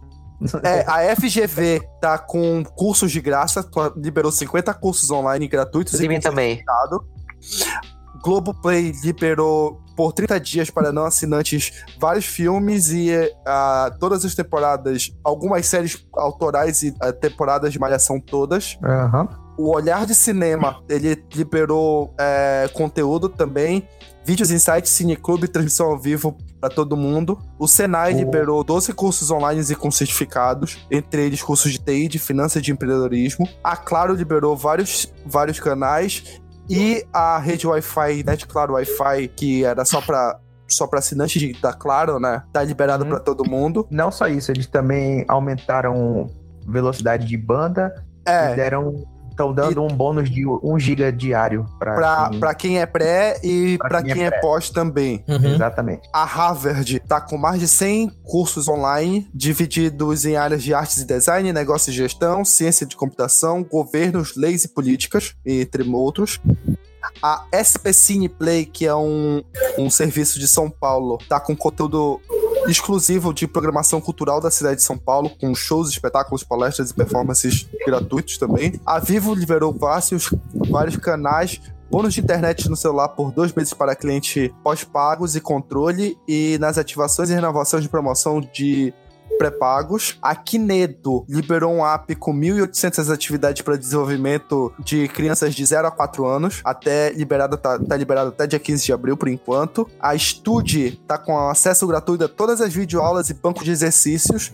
É, a FGV tá com cursos de graça, liberou 50 cursos online gratuitos
mim
com
também.
Globoplay liberou por 30 dias para não assinantes vários filmes e ah, todas as temporadas, algumas séries autorais e ah, temporadas de malhação todas.
Aham.
O Olhar de Cinema, ele liberou é, conteúdo também. Vídeos Insights, Cineclube, transmissão ao vivo para todo mundo. O Senai
Oh.
liberou 12 cursos online e com certificados, entre eles cursos de TI, de finanças e de empreendedorismo. A Claro liberou vários, vários canais. E a rede Wi-Fi, Net Claro Wi-Fi, que era só para só para assinantes de- da Claro, né? Tá liberado
Uhum.
para todo mundo.
Não só isso, eles também aumentaram velocidade de banda e
É,
deram. Estão dando um bônus de 1 giga diário para
pra, pra quem é pré e
pra quem é
quem é
pré.
pós também.
Uhum.
Exatamente.
A Harvard tá com mais de 100 cursos online, divididos em áreas de artes e design, negócio e gestão, ciência de computação, governos, leis e políticas, entre outros. A SP Cine Play, que é um, um serviço de São Paulo, tá com conteúdo exclusivo de programação cultural da cidade de São Paulo, com shows, espetáculos, palestras e performances gratuitos também. A Vivo liberou vários, vários canais Bônus de internet no celular por dois meses para cliente pós-pagos e controle. E nas ativações e renovações de promoção de pré-pagos. A Kinedo liberou um app com 1.800 atividades para desenvolvimento de crianças de 0 a 4 anos. Até liberado, tá, tá liberado até dia 15 de abril, por enquanto. A Study tá com acesso gratuito a todas as videoaulas e banco de exercícios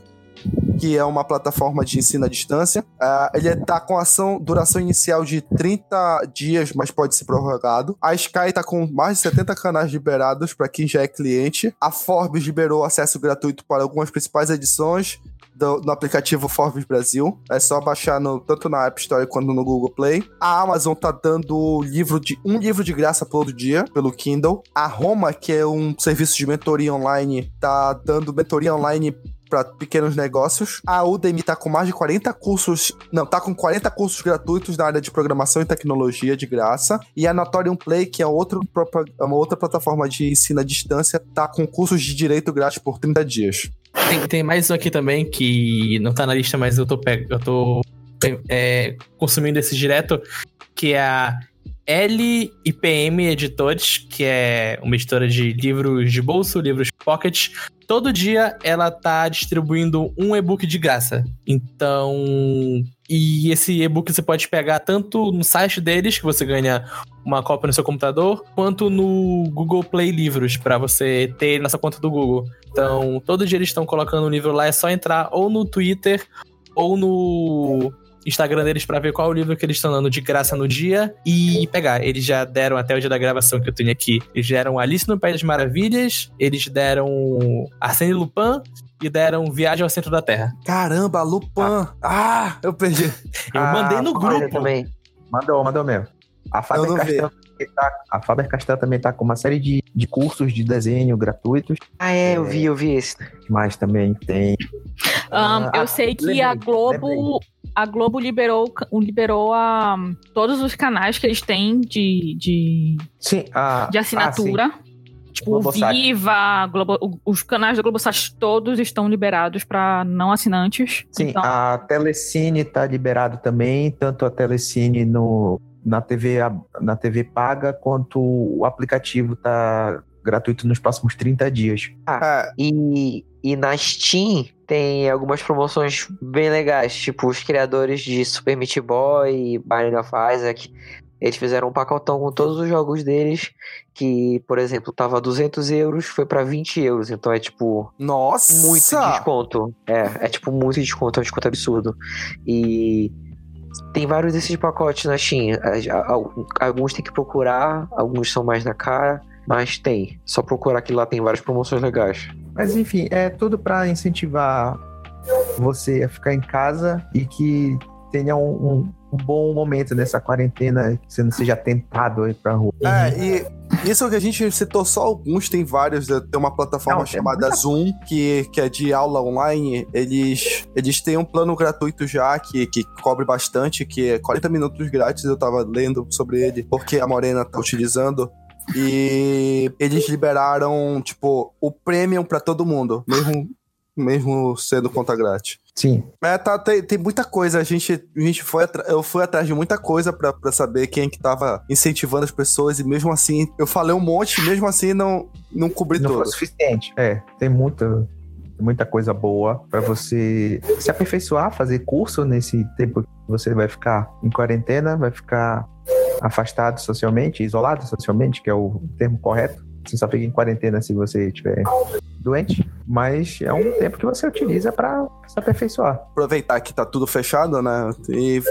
que é uma plataforma de ensino à distância. Ah, ele tá com ação, duração inicial de 30 dias, mas pode ser prorrogado. A Sky tá com mais de 70 canais liberados para quem já é cliente. A Forbes liberou acesso gratuito para algumas principais edições do, no aplicativo Forbes Brasil. É só baixar no, tanto na App Store quanto no Google Play. A Amazon tá dando livro de um livro de graça por dia pelo Kindle. A Roma, que é um serviço de mentoria online, tá dando mentoria online para pequenos negócios. A Udemy tá com mais de 40 cursos, não, tá com 40 cursos gratuitos na área de programação e tecnologia de graça. E a Notorium Play, que é outro, propa- uma outra plataforma de ensino à distância, tá com cursos de direito grátis por 30 dias.
Tem, tem mais um aqui também que não tá na lista, mas eu tô, eu tô é, consumindo esse direto, que é a LIPM Editores, que é uma editora de livros de bolso, livros pocket. Todo dia ela tá distribuindo um e-book de graça. Então, e esse e-book você pode pegar tanto no site deles, que você ganha uma cópia no seu computador, quanto no Google Play Livros, para você ter na sua conta do Google. Então, todo dia eles estão colocando um livro lá, é só entrar ou no Twitter ou no Instagram deles pra ver qual o livro que eles estão dando de graça no dia e pegar. Eles já deram até o dia da gravação que eu tenho aqui. Eles deram Alice no País das Maravilhas, eles deram Arsène Lupin e deram Viagem ao Centro da Terra.
Caramba, Lupin. Ah, eu perdi.
Eu
Ah,
mandei no grupo.
também.
Mandou, mandou mesmo. A Faber. Castell também tá, a Faber Castell também tá com uma série de, de cursos de desenho gratuitos,
Ah, é, eu vi, eu vi esse.
mas também tem.
Ahn,
Ah,
eu sei que
lembrei,
a Globo.
lembrei.
A Globo liberou, liberou a, todos os canais que eles têm de, de,
Sim, a,
de assinatura. tipo, o
Globosat.
Viva, Globo, os canais da Globosat todos estão liberados para não assinantes.
Sim,
então,
a Telecine tá liberado também, tanto a Telecine no, na, TV, na TV paga, quanto o aplicativo tá gratuito nos próximos 30 dias.
É,
E, e na Steam tem algumas promoções bem legais, tipo os criadores de Super Meat Boy e Binding of Isaac. Eles fizeram um pacotão com todos os jogos deles, que, por exemplo, tava 200 euros, foi pra 20 euros. Então é tipo
nossa!
muito desconto. É, é tipo muito desconto, é um desconto absurdo. E tem vários desses pacotes na Steam. Alguns tem que procurar, alguns são mais na cara, mas tem. Só procurar que lá tem várias promoções legais.
Mas enfim, é tudo para incentivar você a ficar em casa e que tenha um, um- um bom momento nessa quarentena, que você não seja tentado aí pra rua.
É, e isso que a gente citou só alguns, tem vários. né? Tem uma plataforma
Não,
chamada
muita-
Zoom, que, que é de aula online. Eles, eles têm um plano gratuito já, que, que cobre bastante, que é 40 minutos grátis. Eu tava lendo sobre ele, porque a Morena tá utilizando. E eles liberaram, tipo, o premium pra todo mundo, mesmo, mesmo sendo conta grátis.
Sim.
É, tá, tem, tem muita coisa. A gente, a gente foi eu fui atrás de muita coisa pra saber quem que tava incentivando as pessoas, e mesmo assim, eu falei um monte, mesmo assim não, não cobri
não
tudo.
foi suficiente. É, tem muita, muita coisa boa para você se aperfeiçoar, fazer curso nesse tempo que você vai ficar em quarentena, vai ficar afastado socialmente, isolado socialmente, que é o termo correto. Você só fica em quarentena se você estiver doente, mas é um tempo que você utiliza para se aperfeiçoar.
Aproveitar que tá tudo fechado, né? E-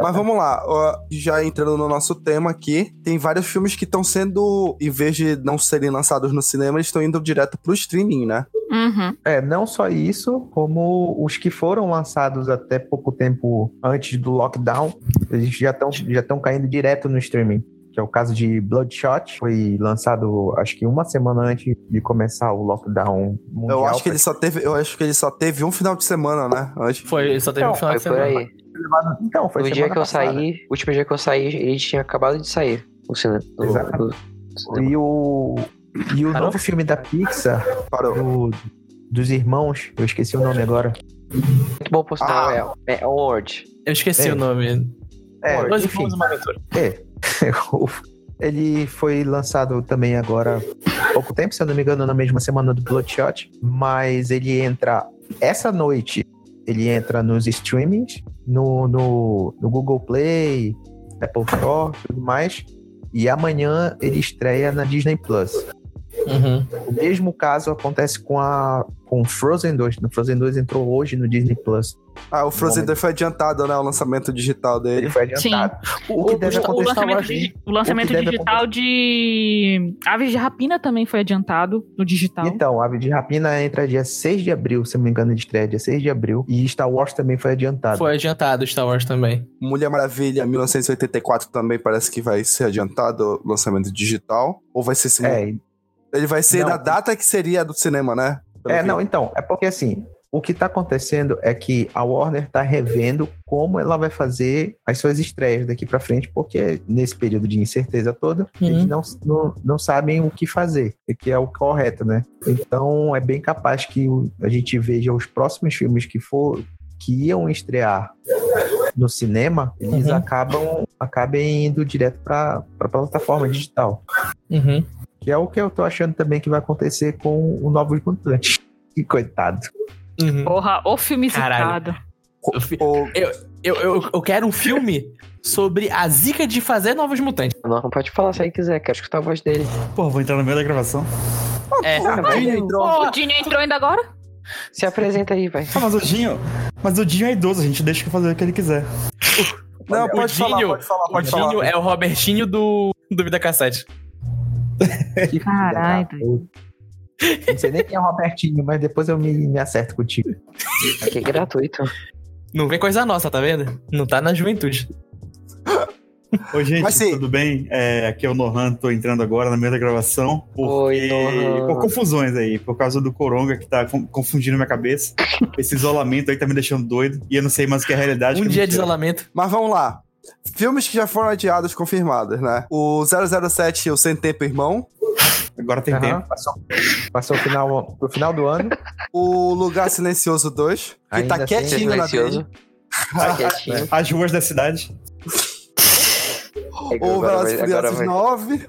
mas vamos lá, ó, já entrando no nosso tema aqui, tem vários filmes que estão sendo, em vez de não serem lançados no cinema, eles estão indo direto pro streaming, né?
uhum.
É, não só isso, como os que foram lançados até pouco tempo antes do lockdown, eles já estão já estão caindo direto no streaming. Que é o caso de Bloodshot, foi lançado acho que uma semana antes de começar o lockdown mundial.
Eu acho que ele só teve, eu acho que ele só teve um final de semana, né? Eu acho-
Foi, só teve
Então,
um final
Foi
de
por
semana.
aí.
Então, foi
No dia que eu
passada.
saí, o último dia que eu saí, ele tinha acabado de sair. O cinema.
Exato.
do cinema.
E o, e o
Parou?
novo filme da Pixar,
Parou.
do- dos irmãos, eu esqueci o nome agora.
Muito bom por sinal,
Ah.
é, é Onward.
Eu esqueci
É.
o nome.
É,
Dois
enfim.
e.
É. Ele foi lançado também agora há pouco tempo, se eu não me engano, na mesma semana do Bloodshot. Mas ele entra essa noite. Ele entra nos streamings, no, no, no Google Play, Apple Store tudo mais. E amanhã ele estreia na Disney Plus.
Uhum.
O mesmo caso acontece com a com Frozen 2. No Frozen 2 entrou hoje no Disney Plus.
Ah, o Frozen 2 foi adiantado, né? O lançamento digital
Ele
dele.
foi adiantado. O, que deve
o
acontecer
lançamento,
hoje-
o lançamento
o
digital de Aves de Rapina também foi adiantado no digital.
Então, Ave de Rapina entra dia 6 de abril, se não me engano, de estreia dia 6 de abril. E Star Wars também foi adiantado.
Foi adiantado Star Wars também.
Mulher Maravilha 1984 também parece que vai ser adiantado o lançamento digital. Ou vai ser
É,
Ele vai ser
Não.
na data que seria do cinema, né? Pelo
é, não, então, é porque assim, o que tá acontecendo é que a Warner tá revendo como ela vai fazer as suas estreias daqui pra frente, porque nesse período de incerteza toda, eles
Uhum.
não, não, não sabem o que fazer, o que é o correto, né? Então, é bem capaz que a gente veja os próximos filmes que for que iam estrear no cinema, eles
Uhum.
acabam acabem indo direto para a plataforma digital.
Uhum.
Que é o que eu tô achando também que vai acontecer com o Novos Mutantes. Que coitado.
Uhum.
Porra, o filme
Caralho.
zicado.
Eu, fi-
O-
eu, eu, eu quero um filme sobre a zica de fazer novos mutantes.
Não, não pode falar se ele quiser, quero escutar a voz dele.
Pô, vou entrar no meio da gravação.
É.
o Dinho entrou.
O Dinho entrou ainda agora?
Se apresenta aí, vai.
Ah, mas o Dinho. Mas o Dinho é idoso, a gente deixa ele fazer o que ele quiser.
Não,
o
pode falar,
Dinho-
pode falar,
O
pode
Dinho
falar.
é o Robertinho do, do Vida Cassete.
Que
Caralho.
Não sei nem quem é o Robertinho, mas depois eu me, me acerto contigo.
Aqui é gratuito.
Não vem coisa nossa, tá vendo? Não tá na juventude.
Oi, gente, tudo bem? É, aqui é o Nohan, tô entrando agora na meio da gravação.
Oi,
Porque...
Nohan.
Por confusões aí, por causa do Coronga que tá con- confundindo minha cabeça. Esse isolamento aí tá me deixando doido. E eu não sei mais o que é realidade.
Um
que
dia de isolamento.
Mas vamos lá. Filmes que já foram adiados, confirmados, né? O 007 e o Sem Tempo Irmão.
Agora tem
Aham,
tempo.
Passou, passou o final, pro final do ano.
O Lugar Silencioso 2, que
Ainda
tá quietinho na
Silencioso.
dele.
Tá quietinho.
As ruas da cidade.
O
Agora
Velozes Furiosos
vai-
9.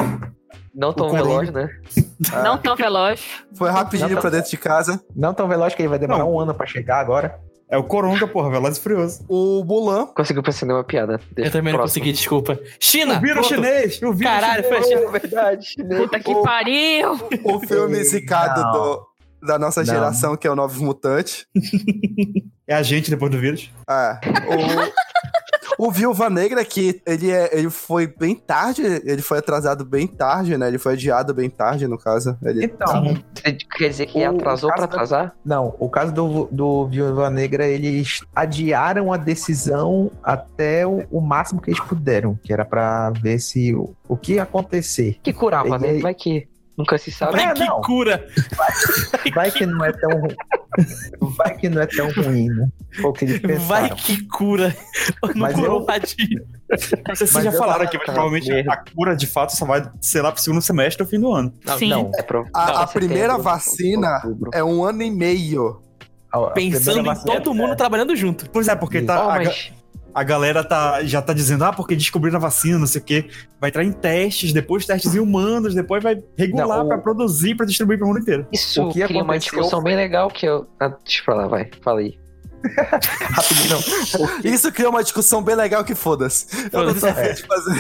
Não tão
O
veloz, né?
Ah,
Não tão veloz.
Foi rapidinho
Não, tá-
pra dentro de casa.
Não tão veloz que ele vai demorar
Não.
um ano pra chegar agora.
É o Coronga, porra, Veloz e Furioso.
O Mulan.
Conseguiu pensar nenhuma piada.
Eu também não consegui, desculpa. China!
O vírus
pronto.
chinês! O vírus
Caralho, foi
chinês.
China.
É verdade.
Puta que
O-
pariu!
O filme zicado do- da nossa
Não.
geração, que é o Novos Mutantes.
É a gente depois do vírus.
É. O, o Viúva Negra, que ele, é, ele foi bem tarde, ele foi atrasado bem tarde, né? Ele foi adiado bem tarde, no caso. Ele,
Então,
Quer dizer que
O
atrasou
da-
atrasar?
não, o caso do, do Viúva Negra, eles adiaram a decisão até o, o máximo que eles puderam, que era pra ver se o, o que ia acontecer.
Que curava,
E
né? Vai que. Nunca se sabe.
Vai
É,
que
não.
cura!
Vai que não é tão ru- Vai que não é tão ruim, né? Foi o que eles pensaram.
Vai que cura! Não
Mas
curou
eu-
sei se
Mas
vocês já falaram aqui, mas provavelmente a cura de fato só vai ser lá pro segundo semestre ou fim do ano.
Não,
Sim.
Não,
É pro...
A-
não,
a primeira vacina
outubro.
é um ano e meio.
a- a
Pensando em todo mundo trabalhando junto.
Pois é, porque tá, ga-
mas
a galera tá, já tá dizendo, ah, porque descobriram a vacina, não sei o quê. Vai entrar em testes, depois testes em humanos, depois vai regular
o-
pra produzir, pra distribuir pro mundo inteiro.
isso
O que
cria uma discussão bem legal que eu. Ah, deixa pra lá, vai. Fala aí.
Rapidinho,
Isso cria uma discussão bem legal que foda-se. Eu não tô afim de fazer.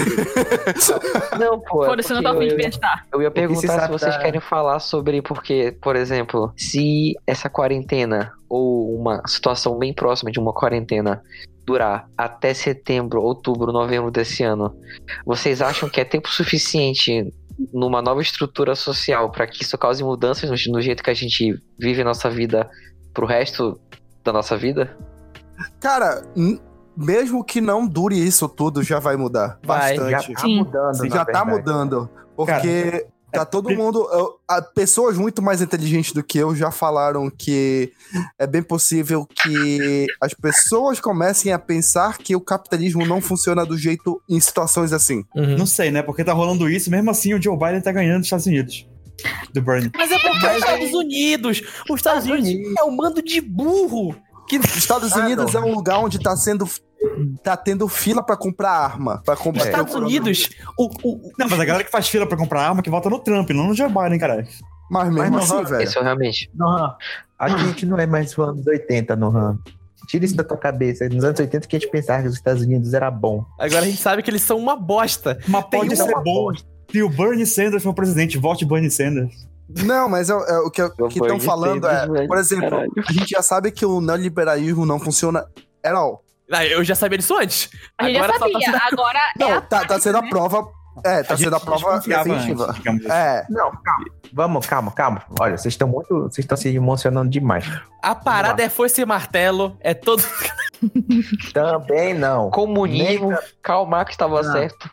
Não, pô. é
Foda-se, eu não tô afim de
eu-
pensar.
Eu ia perguntar se vocês querem falar sobre porque, por exemplo, se essa quarentena ou uma situação bem próxima de uma quarentena durar até setembro, outubro, novembro desse ano, vocês acham que é tempo suficiente numa nova estrutura social para que isso cause mudanças no, no jeito que a gente vive a nossa vida pro resto da nossa vida?
Cara, mesmo que não dure isso tudo, já vai mudar.
Vai,
já
bastante.
tá
Sim.
mudando,
Sim, já tá
verdade.
mudando. Porque tá todo mundo. eu- a- pessoas muito mais inteligentes do que eu já falaram que é bem possível que as pessoas comecem a pensar que o capitalismo não funciona do jeito em situações assim.
Uhum.
Não sei, né? Porque tá rolando isso, mesmo assim o Joe Biden tá ganhando nos Estados Unidos. Do Bernie.
Mas é porque os Estados Unidos. Os Estados Unidos é um mando de burro. Que...
Os Estados
Ah,
Unidos
não.
é um lugar onde tá sendo. Tá tendo fila pra comprar arma. Pra
Os
o
Estados Unidos. O, o,
Não, mas a galera que faz fila pra comprar arma que vota no Trump, não no Joe Biden, caralho.
Mas mesmo
Mas não,
assim, velho.
Isso realmente.
Nohan, a gente não é mais dos anos 80, Nohan. Tira isso da tua cabeça. Nos anos 80 que a gente pensava que os Estados Unidos era bom.
agora a gente sabe que eles são uma bosta.
Mas pode ser bom se o Bernie Sanders for presidente. Vote Bernie Sanders.
Não, mas é, é o que
Eu
estão falando é,
velho,
por exemplo,
caralho.
a gente já sabe que o neoliberalismo não funciona at all.
Ah, eu já sabia disso antes.
A gente já
Agora só tá
sabia,
sendo-
agora é
Não,
a
tá, tá sendo a
né?
prova. É, tá
A
sendo a prova definitiva.
assim.
É,
Não, calma. Vamos, calma, calma. Olha, vocês estão muito. Vocês estão se emocionando demais.
A parada é foice e martelo. É todo.
Também não.
Comunismo,
Nem-
Karl Marx estava
Não.
certo.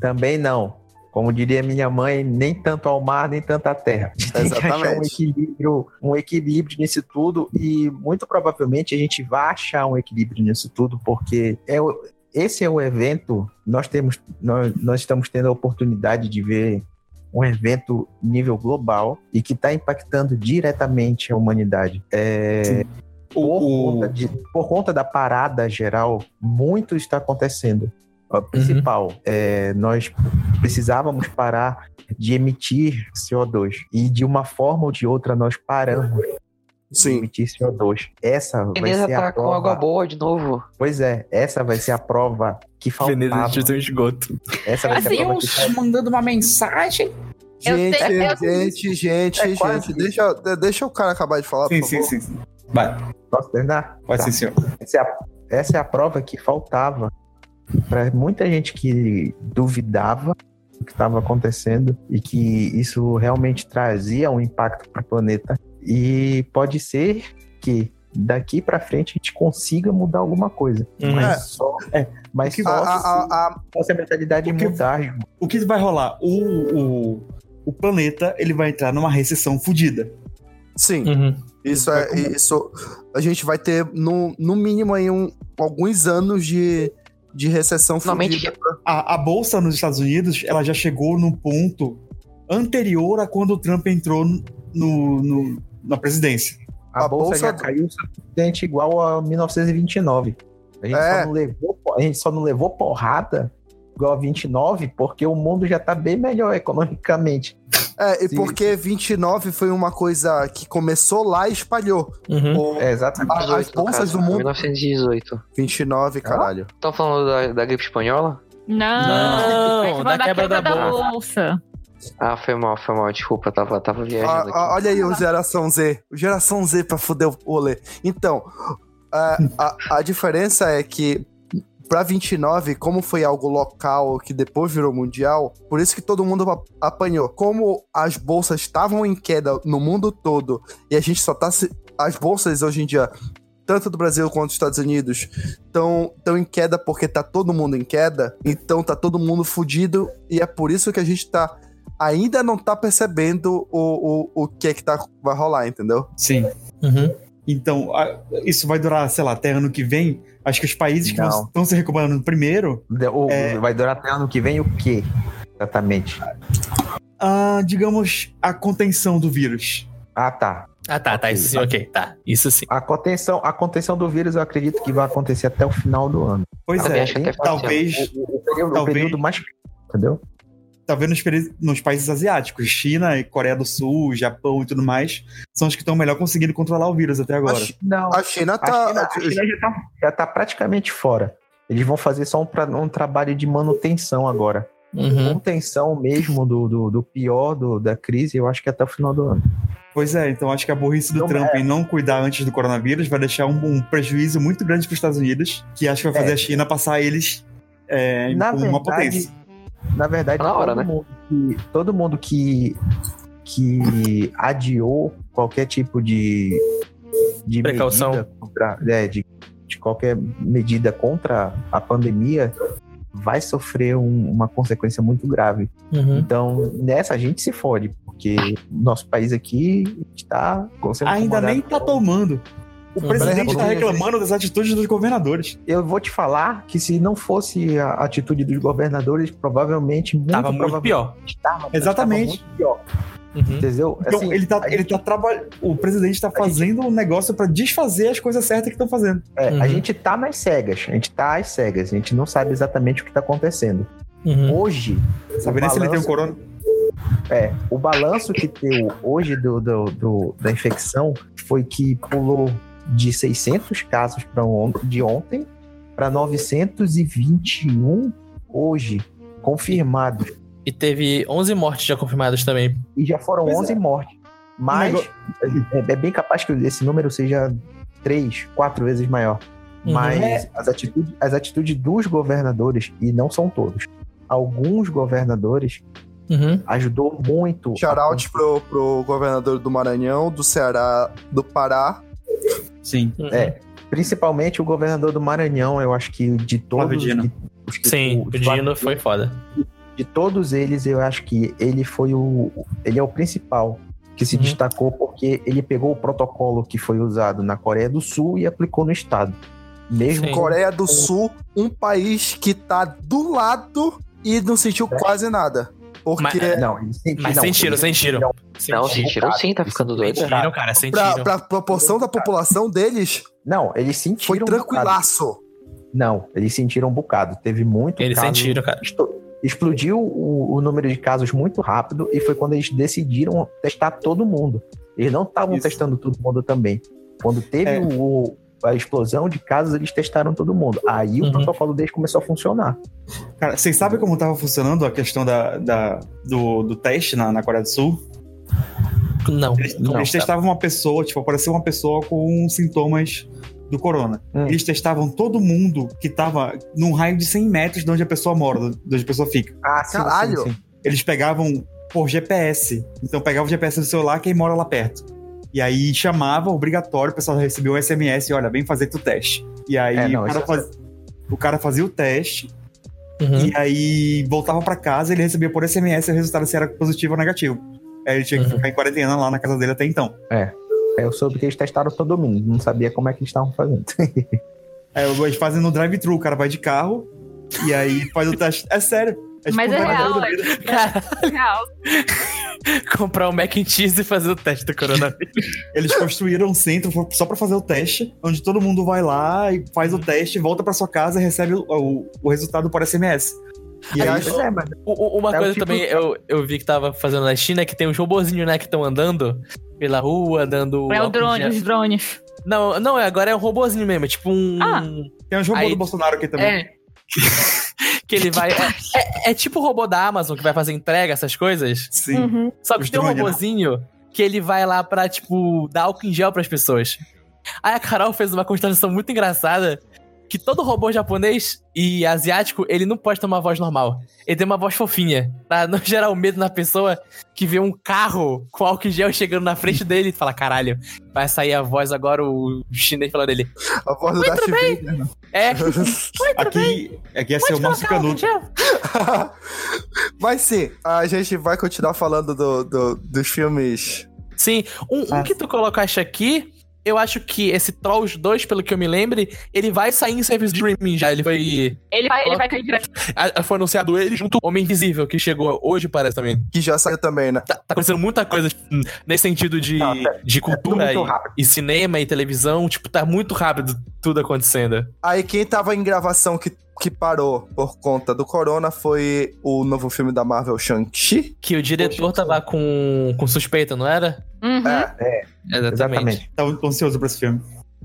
Também não. Como diria minha mãe, nem tanto ao mar, nem tanto à terra. Tem que achar um
Exatamente.
equilíbrio, um equilíbrio nisso tudo e muito provavelmente a gente vai achar um equilíbrio nisso tudo, porque é esse é o evento, nós temos, nós, nós estamos tendo a oportunidade de ver um evento nível global e que está impactando diretamente a humanidade. É, por,
O-
conta de- por conta da parada geral, muito está acontecendo. O principal, é, nós precisávamos parar de emitir CO2 e de uma forma ou de outra nós paramos de
sim.
emitir CO2. Essa vai
Veneza
ser
tá
a
com água
prova.
boa de novo.
Pois é, essa vai ser a prova que
Veneza
faltava.
de um esgoto.
Essa vai ser a
Assim,
prova que faltava.
mandando uma mensagem.
Gente,
eu-
gente, gente,
É
gente. Deixa, deixa o cara acabar de falar,
Sim,
por
sim,
favor.
sim, sim. Vai,
Posso terminar?
vai
Tá.
sim, senhor.
Essa é a, essa é a prova que faltava para muita gente que duvidava do que estava acontecendo e que isso realmente trazia um impacto para o planeta. E pode ser que daqui para frente a gente consiga mudar alguma coisa.
Uhum.
Mas
É.
só, é, mas
que-
só
A, a,
se,
a, a-
mentalidade
o que-
mudar.
O que vai rolar? O, o, o planeta ele vai entrar numa recessão fodida.
sim,
Uhum.
isso é. Isso. A gente vai ter, no, no mínimo, aí, um, alguns anos de, de recessão
Finalmente,
fudida.
A, a bolsa nos Estados Unidos ela já chegou num ponto anterior a quando o Trump entrou no, no- na presidência.
A,
A
bolsa,
bolsa
já
do-
caiu suficiente igual a 1929. A gente,
É.
só não levou, a gente só não levou porrada igual a 29 porque o mundo já tá bem melhor economicamente.
É, e
Sim.
porque 29 foi uma coisa que começou lá e espalhou.
Uhum.
O-
É, exatamente.
a- as
18, no
bolsas do mundo.
1918.
29, caralho.
Estão falando da, da gripe espanhola?
Não,
Não, da
vai
quebra da
bolsa.
Ah, foi mal, foi mal. Desculpa, tava, tava
Ah,
viajando aqui.
ah, olha aí o Geração Z. O Geração Z pra foder o rolê. Então, a, a, a diferença é que pra 29, como foi algo local que depois virou mundial, por isso que todo mundo apanhou. Como as bolsas estavam em queda no mundo todo e a gente só tá. se- As bolsas hoje em dia, tanto do Brasil quanto dos Estados Unidos, estão tão em queda porque tá todo mundo em queda, então tá todo mundo fudido e é por isso que a gente tá ainda não tá percebendo o, o, o que é que tá, vai rolar, entendeu?
Sim.
Uhum.
Então, isso vai durar, sei lá, até ano que vem. Acho que os países que
Não.
estão se recuperando primeiro,
De- o-
É.
Vai durar até ano que vem o quê? Exatamente.
ah, digamos, a contenção do vírus.
Ah, tá.
Ah, tá, tá. Isso sim, ok, tá. Isso sim.
A contenção, a contenção do vírus eu acredito que vai acontecer até o final do ano.
Pois é,
acho que até
talvez,
O, o período, o
Talvez-
período mais. Entendeu?
Talvez nos, peri- nos países asiáticos, China e Coreia do Sul, Japão e tudo mais, são os que estão melhor conseguindo controlar o vírus até agora.
A, Chi-
Não.
a China
A
tá.
China, a China já, tá, já tá praticamente fora. Eles vão fazer só um, pra- um trabalho de manutenção agora.
Uhum.
Contenção mesmo do, do, do pior do- da crise, eu acho que é até o final do ano.
Pois é, então acho que a burrice do
Não
Trump em não cuidar antes do coronavírus vai deixar um, um prejuízo muito grande para os Estados Unidos, que acho que vai fazer
É.
a China passar eles é,
Na
como uma
verdade,
potência.
Na verdade,
na hora,
todo,
né?
mundo que, todo mundo que, que adiou qualquer tipo de, de
Precaução.
medida contra, é, de, de qualquer medida contra a pandemia vai sofrer um- uma consequência muito grave.
Uhum.
Então, nessa a gente se fode, porque nosso país aqui está
Ainda nem tá
incomodado.
tomando. O
Uhum.
presidente
Mas
tá
é-
reclamando das atitudes dos governadores.
Eu vou te falar que se não fosse a atitude dos governadores, provavelmente muito
Tava muito
provavelmente
pior.
estava-
Exatamente.
estava muito pior,
Uhum.
entendeu?
Então,
Assim,
ele tá, ele
gente-
tá trabalhando. O presidente tá fazendo um negócio para desfazer as coisas certas que estão fazendo.
É,
Uhum.
A gente tá nas cegas, a gente tá às cegas, a gente não sabe exatamente o que tá acontecendo.
Uhum.
Hoje,
Sabe nem se ele tem um
balanço-
corona.
é, o balanço que deu hoje do, do- do- da infecção foi que pulou de 600 casos para on, de ontem para 921 hoje, confirmados.
E teve 11 mortes já confirmadas também.
E já foram
Pois
11
é.
mortes. Mas
negócio-
é, é bem capaz que esse número seja três, quatro vezes maior.
Uhum.
Mas
É.
as, atitudes, as atitudes dos governadores, e não são todos, alguns governadores
Uhum.
ajudou muito.
Shoutout pro, pro governador do Maranhão, do Ceará, do Pará.
Sim.
Uhum.
É, principalmente o governador do Maranhão, eu acho que de
Flávio
todos.
Dino.
que-
Sim, o Dino foi foda.
De todos eles, eu acho que ele foi o. Ele é o principal que se
Uhum.
destacou porque ele pegou o protocolo que foi usado na Coreia do Sul e aplicou no estado. Mesmo
Sim.
Coreia do Sul, um país que tá do lado e não sentiu
É.
quase nada. Porque
Mas-
Não, eles sentiram.
Mas
não,
sentiram,
eles
sentiram.
sentiram.
Não,
Sentiram,
sentiram sim, tá ficando doido.
Sentiram, cara,
pra,
sentiram.
pra proporção da população deles,
Não, eles sentiram.
foi
um bocado.
tranquilaço.
Não, eles sentiram um bocado. Teve muito
Eles
caso-
sentiram, cara.
Explodiu o, o número de casos muito rápido e foi quando eles decidiram testar todo mundo. Eles não estavam testando todo mundo também. Quando teve
É.
o- a explosão de casos, eles testaram todo mundo. Aí
Uhum.
o protocolo deles começou a funcionar.
Cara, vocês sabem como tava funcionando a questão da, da- do, do teste na, na Coreia do Sul?
Não.
Eles,
Não,
eles testavam uma pessoa, tipo, apareceu uma pessoa com sintomas do corona.
Hum.
Eles testavam todo mundo que tava num raio de 100 metros de onde a pessoa mora, de onde a pessoa fica.
Ah, sim,
Caralho!
sim, sim.
Eles pegavam por GPS. Então pegava o GPS do celular quem mora lá perto. E aí chamava, obrigatório, o pessoal recebia um SMS, olha, vem fazer teu teste. E aí
É, não,
o, cara
isso-
faz- o cara fazia o teste
Uhum.
e aí voltava pra casa ele recebia por SMS o resultado se era positivo ou negativo. Aí ele tinha que
Uhum.
ficar em quarentena lá na casa dele até então.
Eu soube que eles testaram todo mundo, não sabia como é que eles estavam fazendo.
Aí eles fazem no drive-thru, o cara vai de carro e aí faz o teste. É sério. Tipo
Mas
um
é
drive-thru
real,
da
é.
Cara,
real.
comprar um mac and cheese e fazer o teste do coronavírus.
Eles construíram um centro só pra fazer o teste, onde todo mundo vai lá e faz o teste, volta pra sua casa e recebe o, o- o resultado por SMS. E aí,
Pois é, mas
Uma
É
coisa
tipo-
também eu, eu vi que tava fazendo na China é que tem uns robozinhos, né, que estão andando pela rua, dando.
É o drone, os drones.
Não, não, é- agora é um robozinho mesmo, é tipo um.
Ah.
tem um robô
Aí-
do Bolsonaro aqui também.
É. que ele vai. É, é- é tipo o robô da Amazon que vai fazer entrega, essas coisas.
Sim.
Uhum.
Só que
Os
tem um
né?
robozinho que ele vai lá pra, tipo, dar álcool em gel pras pessoas. Aí a Carol fez uma constatação muito engraçada que todo robô japonês e asiático, ele não pode ter uma voz normal. Ele tem uma voz fofinha, pra não gerar o medo na pessoa que vê um carro com álcool gel chegando na frente dele e fala, caralho, vai sair a voz agora, o chinês falando dele.
A voz do Darth Vader.
É,
Aqui, aqui ia ser o Márcio Canuto.
Mas sim, a gente vai continuar falando do, do- dos filmes.
Sim, um, um que tu colocaste aqui, eu acho que esse Trolls 2, pelo que eu me lembre, ele vai sair em serviço de streaming já. Ele foi,
Ele vai, ele vai cair direto.
foi anunciado ele junto ao Homem Invisível, que chegou hoje, parece também.
Que já saiu também, né?
Tá, tá acontecendo muita coisa hum, nesse sentido de,
Não, tá-
de cultura
muito
e, e cinema e televisão. Tipo, tá muito rápido tudo acontecendo.
Aí quem tava em gravação que, que parou por conta do corona foi o novo filme da Marvel, Shang-Chi.
Que o diretor
Poxa,
tava com, com suspeita, não era?
Uhum.
É,
Exatamente.
exatamente.
Tava ansioso pra esse filme.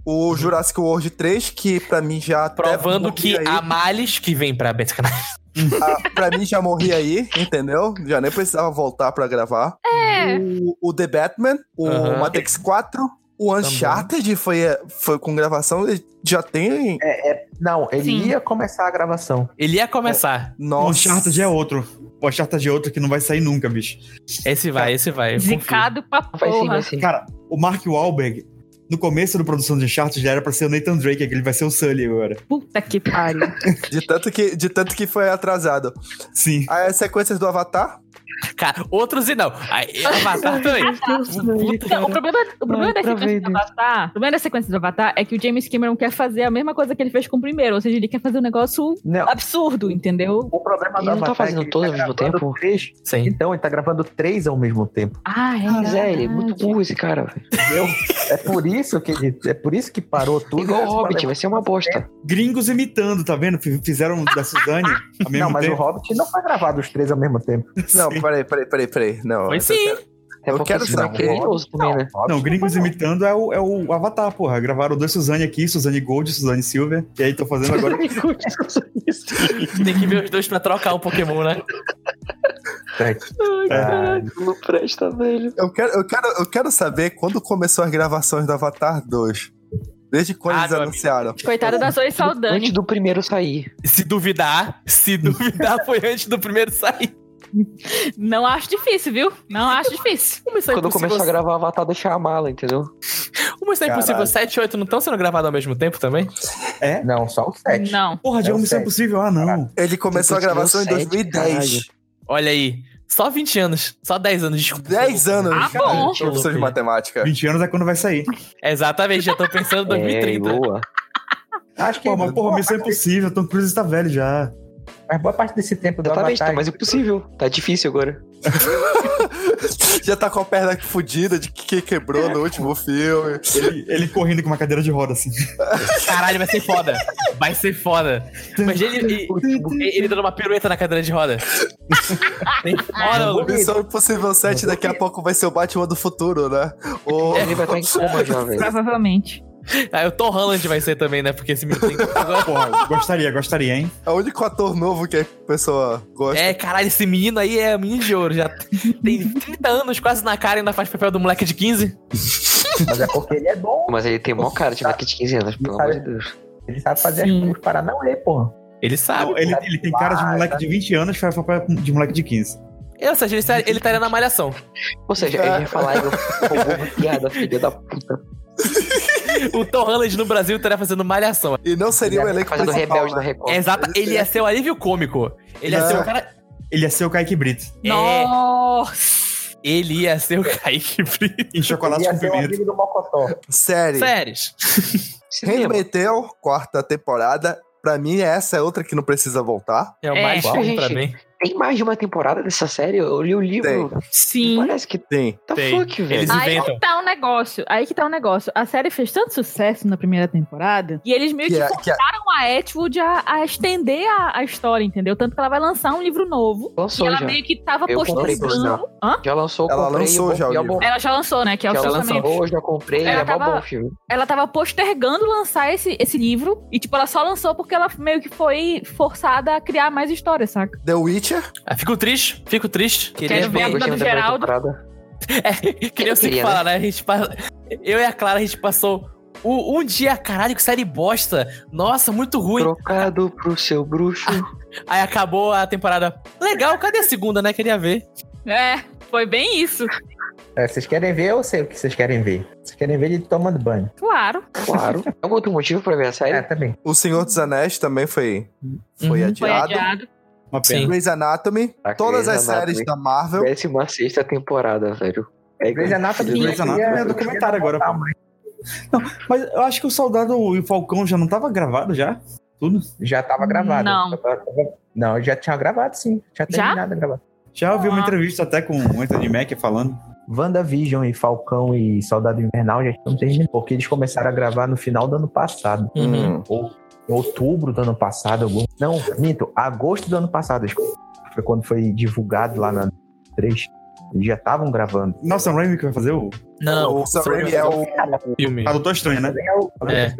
o Jurassic World 3, que pra mim já
Provando que
aí.
a Males, que vem pra Betcanal.
Ah, pra mim já morri aí, entendeu? Já nem precisava voltar pra gravar.
É.
O, o The Batman, o
Aham.
Matrix 4, o Uncharted foi, foi com gravação, já tem.
Não, ele
Sim.
ia começar a gravação.
Ele ia começar.
O
Nossa.
Uncharted é outro. O Uncharted é outro que não vai sair nunca, bicho.
Esse vai, esse vai.
Zicado pra
Vai sim,
porra.
vai sim.
Cara, o Mark Wahlberg, no começo da produção de Uncharted, já era pra ser o Nathan Drake, que ele vai ser o Sully agora.
Puta que pariu.
De tanto que, de tanto que foi atrasado.
Sim.
Aí as sequências do Avatar.
Cara, outros e não. Aí, Avatar também.
O problema, o problema da sequência do Avatar, o problema da sequência do Avatar é que o James Cameron quer fazer a mesma coisa que ele fez com o primeiro, ou seja, ele quer fazer um negócio
Não,
absurdo, entendeu?
o problema
Ele
do
não tá
Avatar é
fazendo
ele
todos
tá
ao mesmo tempo?
Três,
Sim.
então, ele tá gravando três ao mesmo tempo.
Ah, é.
Mas é, ele é muito burro esse cara.
Entendeu? é por isso que ele, é por isso que parou tudo.
Igual o Hobbit, vai ser uma bosta.
Gringos imitando, tá vendo? Fizeram da Suzane ao mesmo
Não, mas
tempo.
o Hobbit não foi gravado os três ao mesmo tempo.
Não, Peraí, peraí, peraí, peraí. Não,
Foi
eu
sim.
quero-
É
Eu quero
é
saber.
criminoso também, né?
Não, Gringos imitando é o, é o Avatar, porra. Gravaram dois Suzane aqui, Suzane Gold e Suzane Silver. E aí tô fazendo agora.
Tem que ver os dois pra trocar um Pokémon, né?
Ah,
Não presta, velho.
Eu quero, eu, quero, eu quero saber quando começou as gravações do Avatar 2. Desde quando
Ah,
eles anunciaram.
Coitada da Zoe
Antes
Saldani.
do primeiro sair.
Se duvidar, se duvidar, foi antes do primeiro sair.
Não acho difícil, viu? Não acho difícil.
Missão
Quando
Impossível-
começou a gravar Avatar, deixar a mala, entendeu?
Uma Missão Impossível
Caralho.
7 e 8 não estão sendo gravados ao mesmo tempo também?
É?
Não, só o sete.
Não.
Porra, de
É
uma Missão. Impossível? Ah, não.
Ele começou a
Depois
gravação em
deu sete,
2010.
caralho.
Olha aí. Só 20 anos. Só 10 anos, desculpa.
10 anos.
Ah,
cara.
bom.
Professor de matemática.
20 anos é quando vai sair.
Exatamente, já tô pensando em 2030.
É, boa.
Acho que
Pô, mas porra, Missão Impossível, Tom Cruise tá velho já.
Mas boa parte desse tempo do
Exatamente,
Avatar.
tá mais impossível. Tá difícil agora.
Já tá com a perna fudida de que quebrou no último filme.
Ele, ele correndo com uma cadeira de roda, assim.
Caralho, vai ser foda. Vai ser foda. Mas ele, ele, ele dando uma pirueta na cadeira de roda. Tem foda,
O
Lu.
Missão Impossível 7 daqui a pouco vai ser o Batman do futuro, né? O...
Ele vai estar em coma já, velho.
Provavelmente.
Ah, o Tom Holland vai ser também, né? Porque esse menino tem.
Porra, gostaria, gostaria, hein?
É o único ator novo que a pessoa gosta.
É, caralho, esse menino aí é menino de ouro. Já tem 30 anos quase na cara e ainda faz papel do moleque de 15.
Mas é porque ele é bom.
Mas ele tem mó cara de moleque de 15 anos, pelo amor de Deus.
Ele sabe fazer
Sim.
as coisas para não ler, porra.
Ele sabe.
Não, ele, ele tem cara de moleque de 20 anos que faz papel de moleque de 15.
Ou seja, ele, tá- estaria na malhação.
Ou seja, ele ia falar e eu piada, filha da puta.
O Tom Holland no Brasil estaria fazendo malhação.
E não seria o
Ele
elenco
fazendo
principal,
rebelde da
né?
Record.
É exata, ele ia ser o alívio cômico. Ele ia
Não.
ser o cara.
Ele ia ser o Kaique Brito.
É,
Nossa!
ele ia ser o Kaique Brito.
Em chocolate
Ele
com
ia ser o
pimenta.
do Mocotó.
Série.
Séries.
Handmaid's quarta temporada. Pra mim, essa é outra que não precisa voltar.
É o
É.
mais bom
Gente,
pra mim.
Tem mais de uma temporada dessa série? Eu li o livro.
Sim.
Parece que.
Tem.
Tá
Tem.
fuck, velho.
Eles
Aí
inventam.
que tá o negócio. Aí que tá o negócio. A série fez tanto sucesso na primeira temporada e eles meio que,
Que é- que é-
forçaram a Atwood a, a estender a, a história, entendeu? Tanto que ela vai lançar um livro novo. E
Lançou
ela
já.
meio que tava
Eu comprei? Já lançou,
Ela
comprei.
lançou
e
já o
e
livro.
bom.
Ela já lançou, né? Que é o
Já lançou, já comprei,
Ela
é
tava-
bom filme.
Ela tava postergando lançar esse, esse livro. E, tipo, ela só lançou porque ela meio que foi forçada a criar mais histórias, saca?
The Witcher.
Ah, fico triste, fico triste. Queria
Quero ver a do Geraldo.
temporada.
É, que nem eu sempre falo, né? A gente passa... Eu e a Clara, a gente passou um, um dia, caralho, que série bosta. Nossa, muito ruim.
Trocado pro seu bruxo.
Aí acabou a temporada. Legal, cadê a segunda, né? Queria ver.
É, foi bem isso.
É, vocês querem ver? Eu sei o que vocês querem ver. Vocês querem ver ele tomando banho.
Claro.
Claro. Algum outro motivo pra ver a série?
É, também.
O Senhor dos Anéis também foi, foi
Uhum.
Foi
adiado.
Uma
Sim.
pena.
Grey's Anatomy.
A
Todas
Grey's
as séries
Anatomy.
da Marvel.
Décima sexta temporada, velho. É
Grey's Anatomy.
Grey's Anatomy é documentário agora, pô. Mas eu acho que o Soldado e o Falcão já não tava gravado já? Tudo?
Já tava gravado.
Não.
Não, já tinha gravado, sim. Já
Já?
terminado de gravar.
Já ouvi uma
Ah.
entrevista até com o Anthony Mack falando.
WandaVision e Falcão e Soldado Invernal já estão terminando. Porque eles começaram a gravar no final do ano passado.
Uhum.
Ou outubro do ano passado. algum- Não, minto. Agosto do ano passado. Foi quando foi divulgado lá na 3. Eles já estavam gravando.
Nossa, o Raimi que vai fazer o.
Não,
o Sam Raimi é o.
filme.
Ah, Doutor Estranho, né?
É.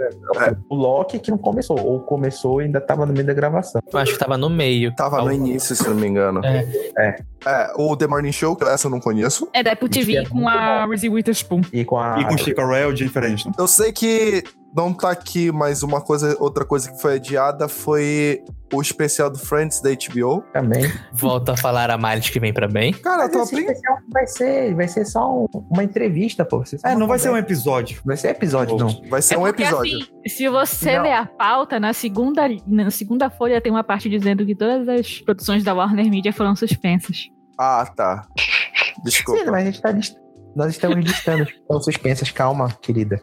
O Loki que não começou. Ou começou e ainda tava no meio da gravação.
Eu acho que tava no meio.
Tava no início, se não me engano.
É.
É.
É, o The Morning Show, que essa eu não conheço.
É da Apple TV
É
com a Reese Witherspoon.
E com a.
E com Chico Royal, Jennifer Aniston.
Eu sei que não tá aqui, mas uma coisa, outra coisa que foi adiada foi o especial do Friends da HBO.
Também.
Volta a falar a Miley que vem pra bem.
Cara, eu tô
esse
aprendendo.
especial vai ser, vai ser só um- uma entrevista, pô.
É, não vai ser um episódio.
Vai ser episódio, não.
Vai ser
É
um
porque,
episódio.
assim, se você
Não.
ler a pauta, na segunda, na segunda folha tem uma parte dizendo que todas as produções da Warner Media foram suspensas.
Ah, tá.
Sim,
Desculpa.
mas a gente tá. Nós estamos listando. Estão suspensas. Calma, querida.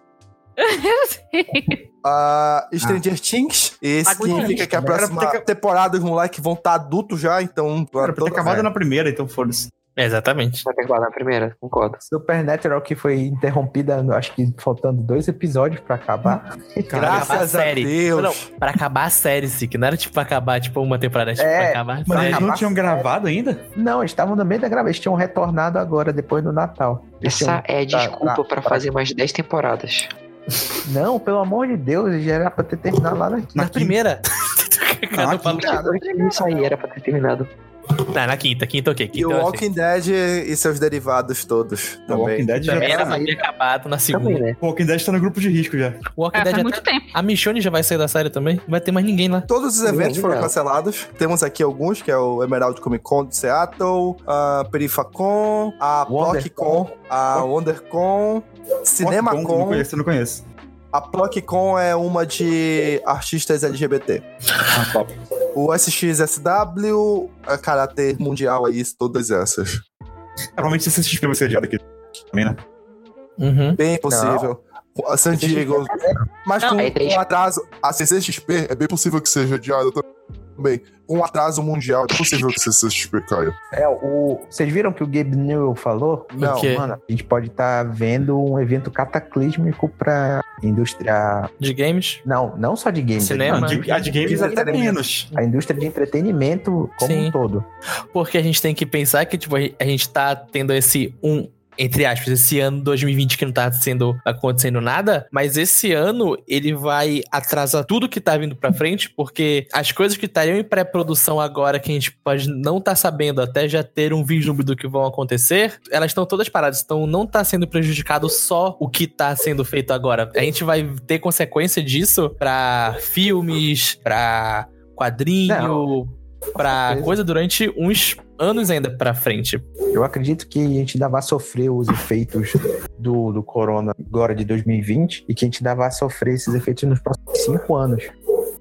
Ah, Stranger Things. Esse
Agulha
significa que a próxima
pra ter-
temporada os moleques vão estar adultos já, então.
Era pra ter acabado
é.
na primeira, então foda-se.
Exatamente.
Vai ter que na primeira, concordo.
Supernatural que foi interrompida, acho que faltando dois episódios pra acabar.
Pra
Graças
acabar
a
série.
Deus.
Não, pra acabar a série, sim, que não era tipo pra acabar, tipo, uma temporada, tipo,
É,
pra acabar
Mas eles não tinham gravado ainda?
Não, eles estavam no meio da gravação. Eles tinham retornado agora, depois do Natal. Eles
Essa
tinham-
é a
tá,
desculpa
tá,
pra
tá.
fazer mais de 10 temporadas.
Não, pelo amor de Deus, já era pra ter terminado lá na
Na
Na
primeira.
Não,
Não,
na
falo-
quinta.
Isso aí era pra ter terminado.
Não, na quinta, quinta ok.
E
Quinta
o
eu
Walking Dead e seus derivados todos.
O
Também.
Walking Dead já
Também era
tá...
pra ter acabado na segunda.
Também, né?
O Walking Dead tá no grupo de risco já.
O Walking
É,
Dead
faz
até...
muito tempo.
A Michonne já vai sair da série também. Não vai ter mais ninguém lá.
Todos os eventos
Não,
foram
não.
cancelados. Temos aqui alguns, que é o Emerald Comic Con de Seattle, a Perifacon, a
WonderCon.
PlocCon, a WonderCon,
Não
CinemaCon.
conheço, eu não conheço.
A PlocCon é uma de artistas LGBT.
Ah, top.
O SXSW, a Karate Mundial aí, todas essas.
Provavelmente esse XP vai ser adiado aqui também, né?
Uhum.
Bem possível. A San Diego. Mas com,
tem-
com atraso. A CCXP é bem possível que seja adiada também. Com atraso mundial, é possível que a CCXP caia.
É, o... Vocês viram que o Gabe Newell falou?
Não?
Mano, a gente pode estar vendo um evento cataclísmico pra indústria.
De games.
Não, não só de games.
Cinema.
Não, de, a de games até menos.
A indústria de entretenimento como
Sim.
um todo.
Porque a gente tem que pensar que, tipo, a gente tá tendo esse um entre aspas, esse ano 2020 que não tá sendo acontecendo nada, mas esse ano ele vai atrasar tudo que tá vindo pra frente, porque as coisas que estariam em pré-produção agora, que a gente pode não tá sabendo até já ter um vislumbre do que vão acontecer, elas estão todas paradas. Então não tá sendo prejudicado só o que tá sendo feito agora. A gente vai ter consequência disso pra filmes, pra quadrinho, pra
certeza.
coisa durante uns anos ainda pra frente.
Eu acredito que a gente ainda vai sofrer os efeitos do, do corona agora de 2020 e que a gente ainda vai sofrer esses efeitos nos próximos cinco anos.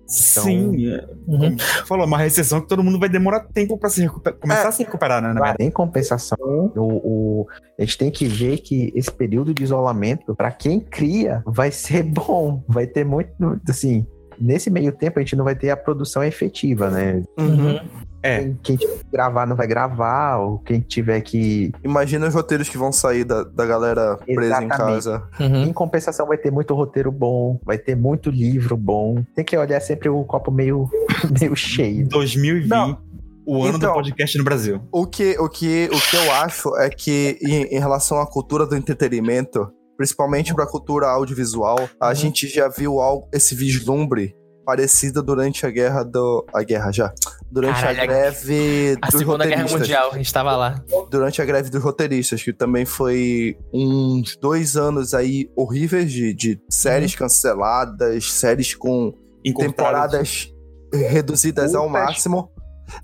Sim. é.
Uhum.
Falou, uma recessão que todo mundo vai demorar tempo pra se começar
É.
a se recuperar, né? na verdade.
Em compensação, o, o- a gente tem que ver que esse período de isolamento, para quem cria, vai ser bom. Vai ter muito, assim, nesse meio tempo a gente não vai ter a produção efetiva, né?
Uhum.
É.
Quem, quem tiver que gravar não vai gravar, ou quem tiver que.
Imagina os roteiros que vão sair da, da galera presa em
Exatamente.
casa.
Uhum.
Em compensação, vai ter muito roteiro bom, vai ter muito livro bom. Tem que olhar sempre o copo meio, meio cheio.
2020,
Não.
o ano
Então-
do podcast no Brasil.
O que, o que, o que eu acho é que, em, em relação à cultura do entretenimento, principalmente para a cultura audiovisual, a
Uhum.
gente já viu algo, esse vislumbre parecido durante a guerra do. A guerra já. Durante
Caralho,
a greve
A
dos
Segunda Guerra. Mundial, a gente tava lá.
Durante a greve dos roteiristas, que também foi uns dois anos aí horríveis de, de séries
Uhum.
canceladas, séries com temporadas reduzidas ao máximo.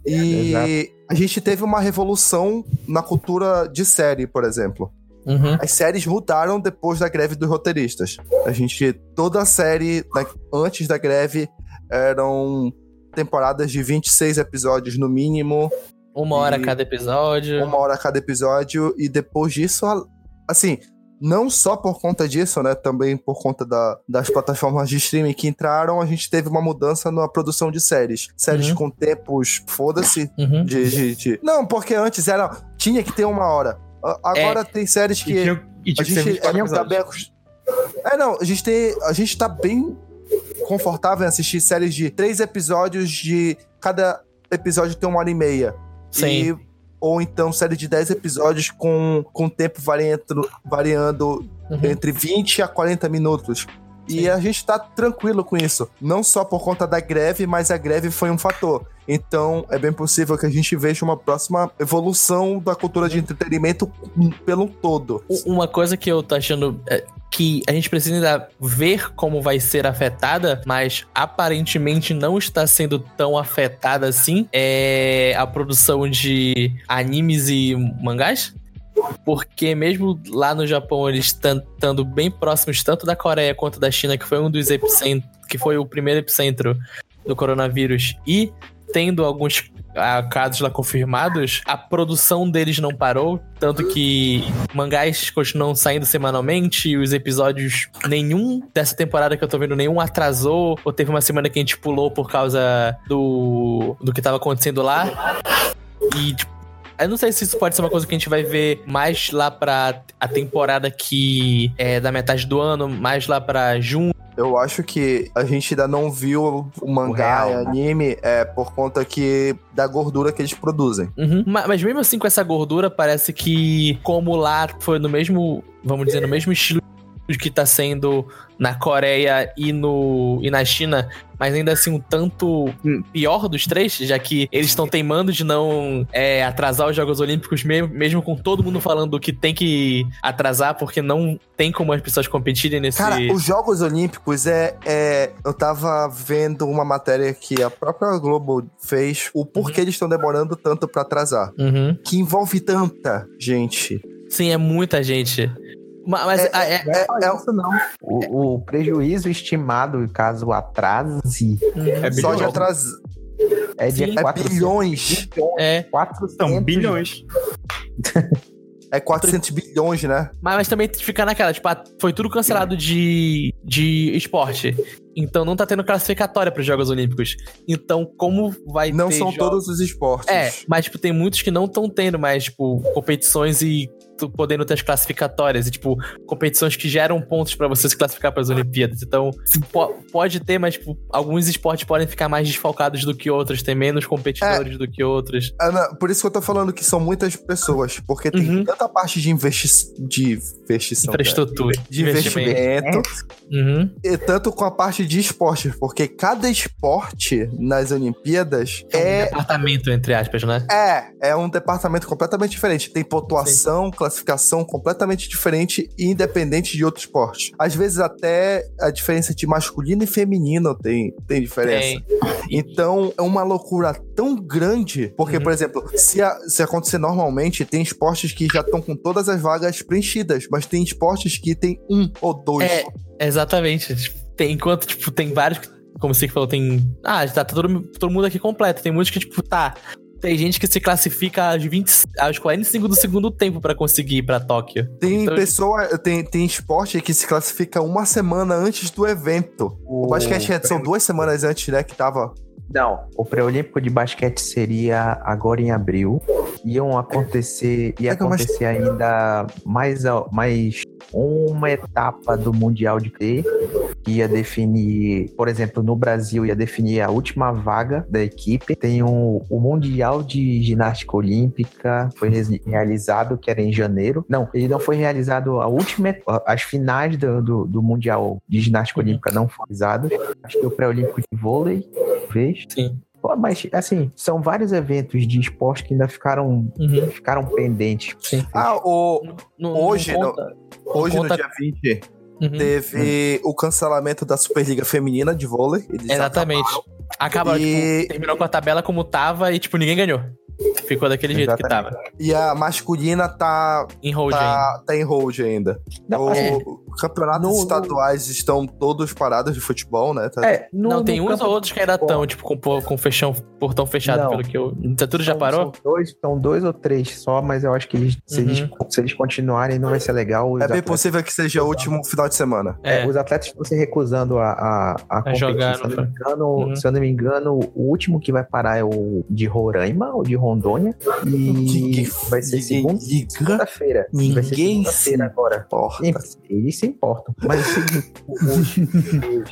E a gente teve uma revolução na cultura de série, por exemplo.
Uhum.
As séries mudaram depois da greve dos roteiristas. A gente. Toda a série, antes da greve, eram temporadas de 26 episódios no mínimo,
Uma hora
E-
cada episódio.
uma hora cada episódio, e depois disso, a- assim. Não só por conta disso, né? Também por conta da- das plataformas de streaming que entraram, a gente teve uma mudança na produção de séries. Séries
Uhum.
com tempos, foda-se,
Uhum.
de, de, de- Não, porque antes era. Tinha que ter uma hora. A- Agora tem séries
E
que.
tinha, e
A
tinha ser
gente,
24
a gente tá
episódios.
bem acost- É, não, a gente tem. A gente tá bem confortável em assistir séries de três episódios de. Cada episódio tem uma hora e meia.
Sim.
E- ou então série de 10 episódios com, com tempo variando, variando
Uhum.
entre 20 a 40 minutos. E
Sim.
a gente tá tranquilo com isso. Não só por conta da greve, mas a greve foi um fator. Então é bem possível que a gente veja uma próxima evolução da cultura de entretenimento pelo todo.
Uma coisa que eu tô achando é, que a gente precisa ainda ver como vai ser afetada, mas aparentemente não está sendo tão afetada assim, é a produção de animes e mangás. Porque mesmo lá no Japão, eles estando bem próximos tanto da Coreia quanto da China, que foi um dos epicentros, que foi o primeiro epicentro do coronavírus, e tendo alguns ah, casos lá confirmados, a produção deles não parou, tanto que mangás continuam saindo semanalmente, e os episódios, nenhum dessa temporada que eu tô vendo, nenhum atrasou, ou teve uma semana que a gente pulou por causa do, do que tava acontecendo lá. E, tipo, eu não sei se isso pode ser uma coisa que a gente vai ver mais lá pra a temporada que é da metade do ano, mais lá pra junho.
Eu acho que a gente ainda não viu o mangá
real,
e
né?
anime é por conta que da gordura que eles produzem.
Uhum. Ma- Mas mesmo assim, com essa gordura, parece que, como lá foi no mesmo, vamos dizer, no mesmo estilo que tá sendo na Coreia e, no, e na China, mas ainda assim um tanto hum, pior dos três, já que eles estão teimando de não é, atrasar os Jogos Olímpicos, me- mesmo com todo mundo falando que tem que atrasar, porque não tem como as pessoas competirem nesse.
Cara, os Jogos Olímpicos é, é. Eu tava vendo uma matéria que a própria Globo fez, o porquê eles estão demorando tanto pra atrasar.
Uhum.
Que envolve tanta gente.
Sim, é muita gente. Ma- Mas
É-
é-
Não é
é-
isso, não. O, o prejuízo estimado, caso atrase,
uhum.
É
Só de atrasar.
é de
Sim.
É
400
bilhões.
é.
400
São bilhões.
É 400 bilhões, né?
Mas, mas também fica naquela, tipo, ah, foi tudo cancelado de, de esporte. Então não tá tendo classificatória para os Jogos Olímpicos. Então, como vai
Não
ter
são
jo-
todos os esportes.
É, mas tipo, tem muitos que não estão tendo mais, tipo, competições e tu podendo ter as classificatórias e, tipo, competições que geram pontos pra você se classificar para as Olimpíadas. Então, po- pode ter, mas, tipo, alguns esportes podem ficar mais desfalcados do que outros, tem menos competidores do que outros.
Ana, por isso que eu tô falando que são muitas pessoas, porque tem
Uhum.
tanta parte de, investi de investição, né?
Infraestrutura.
de investimento,
Uhum.
e tanto com a parte de esporte, porque cada esporte nas Olimpíadas
É um
é
departamento, entre aspas, né?
É, é um departamento completamente diferente. Tem pontuação, classificação completamente diferente e independente de outro esporte. Às vezes até a diferença de masculino e feminino tem, tem diferença. Então é uma loucura tão grande, porque,
Uhum.
por exemplo, se, a- se acontecer normalmente, tem esportes que já estão com todas as vagas preenchidas, mas tem esportes que tem um ou dois.
É, exatamente. Tem, enquanto, tipo, tem vários, como você que falou, tem. Ah, tá todo, todo mundo aqui completo. Tem muitos que, tipo, tá. Tem gente que se classifica aos, 20, aos 45 do segundo tempo pra conseguir ir pra Tóquio.
Tem
Então-
pessoa, tem, tem esporte que se classifica uma semana antes do evento. O basquete é- são duas semanas antes, né, que tava.
Não, o pré-olímpico de basquete seria agora em abril. Iam acontecer, ia
É
acontecer ainda mais, mais uma etapa do Mundial de T, que ia definir, por exemplo, no Brasil ia definir a última vaga da equipe. Tem o, o Mundial de Ginástica Olímpica, foi re- realizado, que era em janeiro. Não, ele não foi realizado a última, as finais do, do, do Mundial de Ginástica. Olímpica não foram realizadas. Acho que o pré-olímpico de vôlei, talvez.
Sim.
Pô, mas, assim, são vários eventos de esporte que ainda ficaram,
Uhum.
ficaram pendentes.
Sim.
Ah, o,
Não- não
hoje,
conta.
hoje
conta-
no dia 20,
Uhum.
teve o cancelamento da Superliga Feminina de vôlei. Eles
Exatamente. Acabou,
E-
tipo, terminou com a tabela como tava e, tipo, ninguém ganhou. Ficou daquele jeito que tava.
E a masculina tá,
Em hold ainda.
tá, tá em hold ainda.
Não,
o,
assim,
campeonatos
no- no-
estaduais estão todos parados de futebol, né? Tá-
é, no-
não, tem
no
uns
campo
ou outros que ainda estão, tipo, com, com fechão, portão fechado,
Não.
pelo que eu. Isso tudo já parou?
São dois, são dois ou três só, mas eu acho que eles- se,
Uhum.
eles, se eles continuarem não vai ser legal. Os
É bem
atletas-
possível que seja o último final de semana.
É.
Os atletas estão se recusando a, a, a competir.
jogar,
se, eu
não
não me engano,
Uhum.
se eu não me engano, o último que vai parar é o de Roraima, ou de Rondônia. E vai ser segunda- segunda-feira. Vai ser
Ninguém se
segunda-feira agora.
importa.
Eles se importam. Mas o seguinte, os,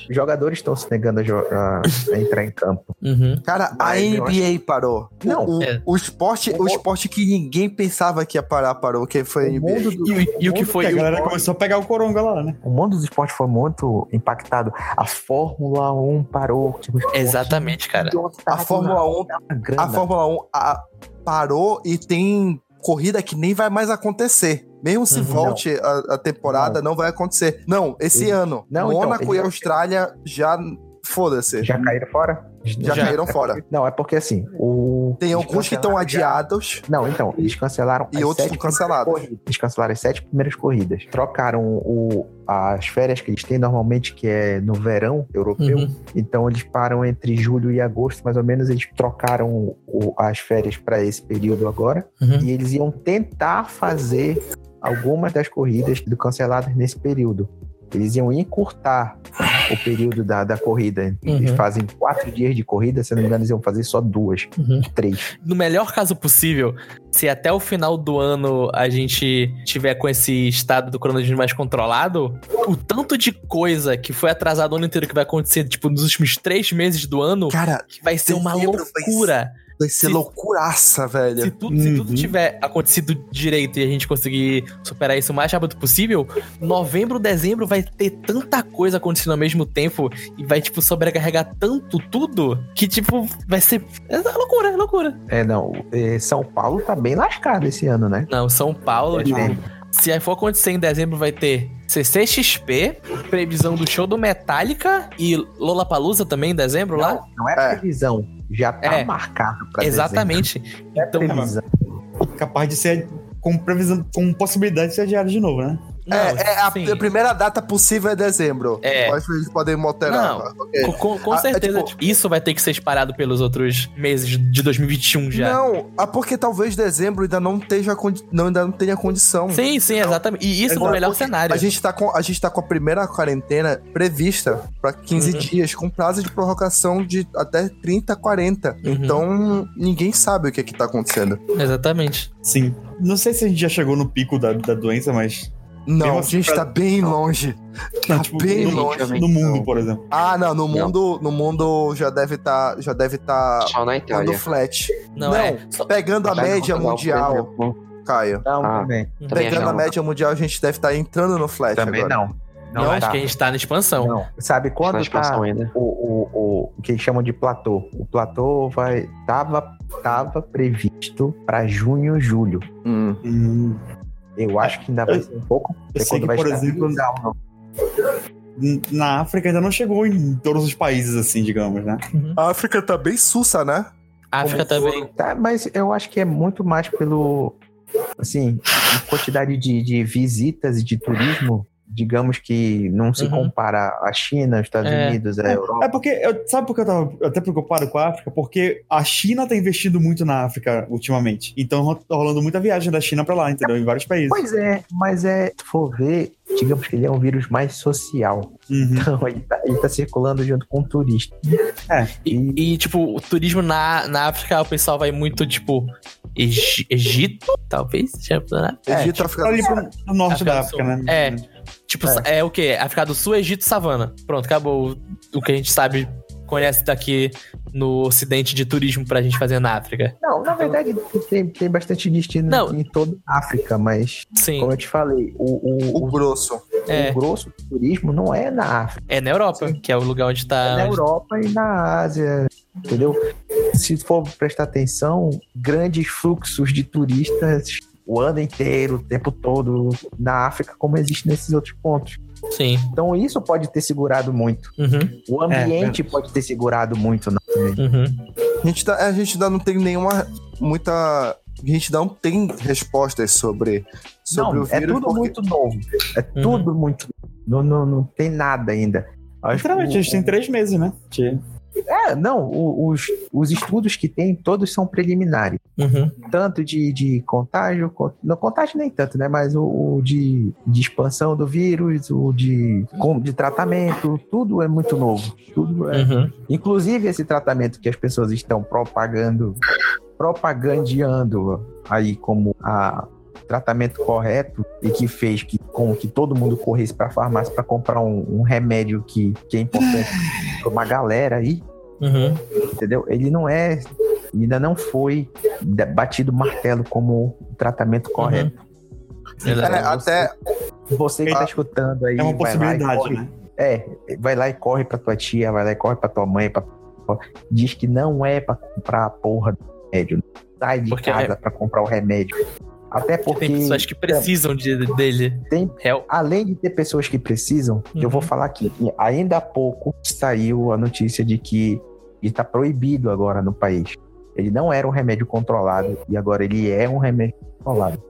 os jogadores estão se negando a, a- a entrar em campo.
Uhum.
Cara, a
Mas eu
NBA parou.
Não.
o,
É.
o esporte, o
O-
esporte que ninguém pensava que ia parar parou, que foi a
O
NBA.
mundo do-
E, o- e o que foi.
a
o-
galera começou a pegar o coronga lá, né?
O mundo dos esportes foi muito impactado. A Fórmula 1 parou. Tipo, esporte
Exatamente, cara.
A Fórmula 1,
na grana.
a Fórmula 1 a- parou e tem corrida que nem vai mais acontecer. Mesmo se
Uhum.
volte a, a temporada, não. vai acontecer. Não, esse
Ele-
ano.
Não, então,
Mônaco
ele-
e Austrália já. Foda-se. Já,
Já caíram fora?
Caíram fora.
Não, é porque assim, o.
Tem alguns que estão
já-
adiados
Não, então, eles cancelaram
e
as
outros
sete
estão cancelados.
corridas. Eles cancelaram as sete primeiras corridas. Trocaram o, as férias que eles têm normalmente, que é no verão europeu.
Uhum.
Então eles param entre julho e agosto, mais ou menos. Eles trocaram o- as férias para esse período agora.
Uhum.
E eles iam tentar fazer algumas das corridas do canceladas nesse período. Eles iam encurtar o período da, da corrida. Eles
Uhum.
fazem quatro dias de corrida, se não me engano, eles iam fazer só duas,
Uhum.
três.
No melhor caso possível, se até o final do ano a gente tiver com esse estado do coronavírus mais controlado, o tanto de coisa que foi atrasado o ano inteiro que vai acontecer, tipo, nos últimos três meses do ano,
Cara,
que vai ser uma loucura.
Vai ser
Se-
loucuraça, velho.
Se tudo, se tudo
Uhum.
tiver acontecido direito e a gente conseguir superar isso o mais rápido possível, novembro, dezembro vai ter tanta coisa acontecendo ao mesmo tempo e vai, tipo, sobrecarregar tanto tudo que, tipo, vai ser. É loucura, é loucura.
É, não. é, São Paulo tá bem lascado esse ano, né?
Não, São Paulo, tipo,
Dezembro.
se for acontecer em dezembro, vai ter CCXP, previsão do show do Metallica e Lollapalooza também em dezembro lá?
Não é
É.
previsão. Já tá
É.
marcado pra
Exatamente.
dezembro. É
Então,
previsão.
Capaz de ser com previsão, com possibilidade de ser adiado de novo, né?
É, é a,
sim.
a primeira data possível é dezembro.
É.
Mas eles podem alterar.
Não.
ok.
Com, com-
Ah, é
certeza,
tipo-
tipo, isso vai ter que ser espalhado pelos outros meses de 2021 já.
Não, ah, porque talvez dezembro ainda não, esteja, condi- não, ainda não tenha condição.
Sim, sim, exatamente. E isso no
Agora,
melhor cenário.
A gente, tá com, a gente tá com a primeira quarentena prevista pra 15
Uhum.
dias, com prazo de prorrogação de até 30, 40.
Uhum.
Então, ninguém sabe o que é que tá acontecendo.
Exatamente.
Sim. Não sei se a gente já chegou no pico da, da doença, mas.
Não, a
assim,
gente
pra-
tá bem longe. Tá bem
no,
longe.
no mundo, por exemplo.
Ah, não, no mundo, no mundo já deve tá, já deve tá
Só na
dando
Itália.
flat.
Não,
Não,
é.
Pegando a média mundial, Caio.
Não,
Ah.
também.
Pegando a média mundial, a gente deve estar entrando no flat
Também
agora.
não.
Não,
Não,
acho
tá.
que a gente tá na expansão.
Não. Sabe quando tá
ainda.
o, o, o, o que eles chamam de platô? O platô vai tava, tava previsto para junho, julho.
Hum.
Hum,
Eu acho que ainda vai ser um pouco.
eu
é
sei
quando
que,
vai
por exemplo, na África ainda não chegou em todos os países, assim, digamos, né?
A África tá bem sussa, né?
África
Como
também.
Tá, mas eu acho que é muito mais pelo. Assim, a quantidade de, de visitas e de turismo, digamos que não se
Uhum.
compara à China, aos Estados
É.
Unidos, à Europa.
É porque, eu, sabe por que eu tava até preocupado com a África? Porque a China tá investindo muito na África ultimamente. Então tá rolando muita viagem da China pra lá, entendeu? Em vários países.
Pois é, mas é, se for ver, digamos que ele é um vírus mais social.
Uhum.
Então ele tá, ele tá circulando junto com o turista.
É.
E, e, tipo, o turismo na, na África, o pessoal vai muito, tipo, Egi- Egito, talvez? Já, né?
É,
Egito,
tipo,
África
ali
do Sul.
pro, pro norte
África
da
do
África,
Sul.
né?
É. Tipo,
É.
é. o quê? África do Sul, Egito, Savana. Pronto, acabou o- o que a gente sabe, conhece daqui no ocidente de turismo pra gente fazer na África.
Não, na verdade tem, tem bastante destino
Não.
em toda a África, mas
Sim,
como eu te falei, o, o,
O grosso.
é.
o grosso do turismo não é na África,
É na Europa, que é o lugar onde
é
tá.
na Europa e na Ásia, entendeu? Se for prestar atenção, grandes fluxos de turistas o ano inteiro, o tempo todo na África, como existe nesses outros pontos.
Sim.
Então isso pode ter segurado muito.
Uhum,
O ambiente pode ter segurado muito.
Uhum.
A gente, tá, a gente ainda não tem nenhuma. Muita. A gente não tem respostas sobre, sobre
não,
o
é
vírus.
tudo
porque-
muito novo. É
Uhum.
tudo muito não, não, não tem nada ainda. Acho
Literalmente,
que
a gente tem três meses, né? De-
É, não, os, os estudos que tem, todos são preliminares.
Uhum.
Tanto de, de contágio, con- não contágio nem tanto, né? Mas o, o de, de expansão do vírus, o de, de tratamento, tudo é muito novo. Tudo é.
Uhum.
Inclusive esse tratamento que as pessoas estão propagando, propagandeando aí como a tratamento correto e que fez que, com que todo mundo corresse para a farmácia para comprar um, um remédio que, que é importante para uma galera aí,
Uhum.
entendeu? Ele não é, ainda não foi batido martelo como o tratamento correto.
É, até.
Você que
É-
tá escutando aí,
É uma
vai lá
possibilidade,
corre
né?
é, vai lá e corre pra tua tia, vai lá e corre pra tua mãe, pra... diz que não é pra comprar a porra do remédio. Sai de
Porque
casa pra comprar o remédio. Até porque,
Tem pessoas que precisam de, dele.
Tem-
Hel-
além de ter pessoas que precisam, eu
Uhum.
vou falar aqui, ainda há pouco saiu a notícia de que ele tá proibido agora no país. Ele não era um remédio controlado e agora ele é um remédio controlado.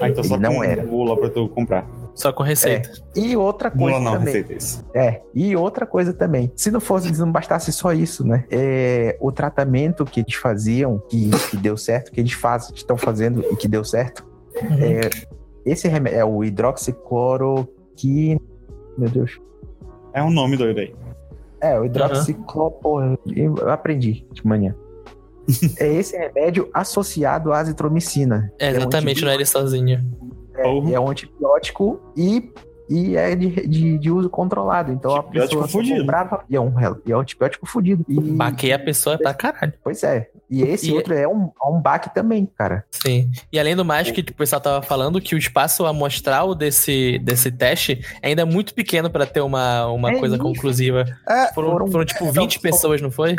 Ah, então só
Ele não
com
era.
mula pra tu comprar.
Só com receita.
E outra coisa
Mula não,
também.
receita isso.
É, e outra coisa também, se não fosse, se não bastasse só isso, né? É, o tratamento que eles faziam, que, que deu certo, que eles fazem, que estão fazendo e que deu certo,
Uhum.
é, esse remédio é o hidroxicloroquina. Meu Deus.
É um nome doido aí.
É, o hidroxicloro, porra, eu aprendi de manhã. é esse remédio associado à azitromicina.
É, exatamente, não é ele sozinho.
É, é um antibiótico e, e é de, de, de uso controlado. Então a pessoa
fudido.
comprava e é um, e é um antibiótico fudido. E,
Baquei a pessoa pra caralho.
Pois é. E esse
E-
outro é um, é um baque também, cara.
Sim. E além do mais, que tipo, o pessoal tava falando que o espaço amostral desse, desse teste ainda é muito pequeno pra ter uma, uma
É
coisa
isso.
conclusiva.
É,
Foram,
Foram-
foram tipo
é,
20
não,
pessoas, não foi?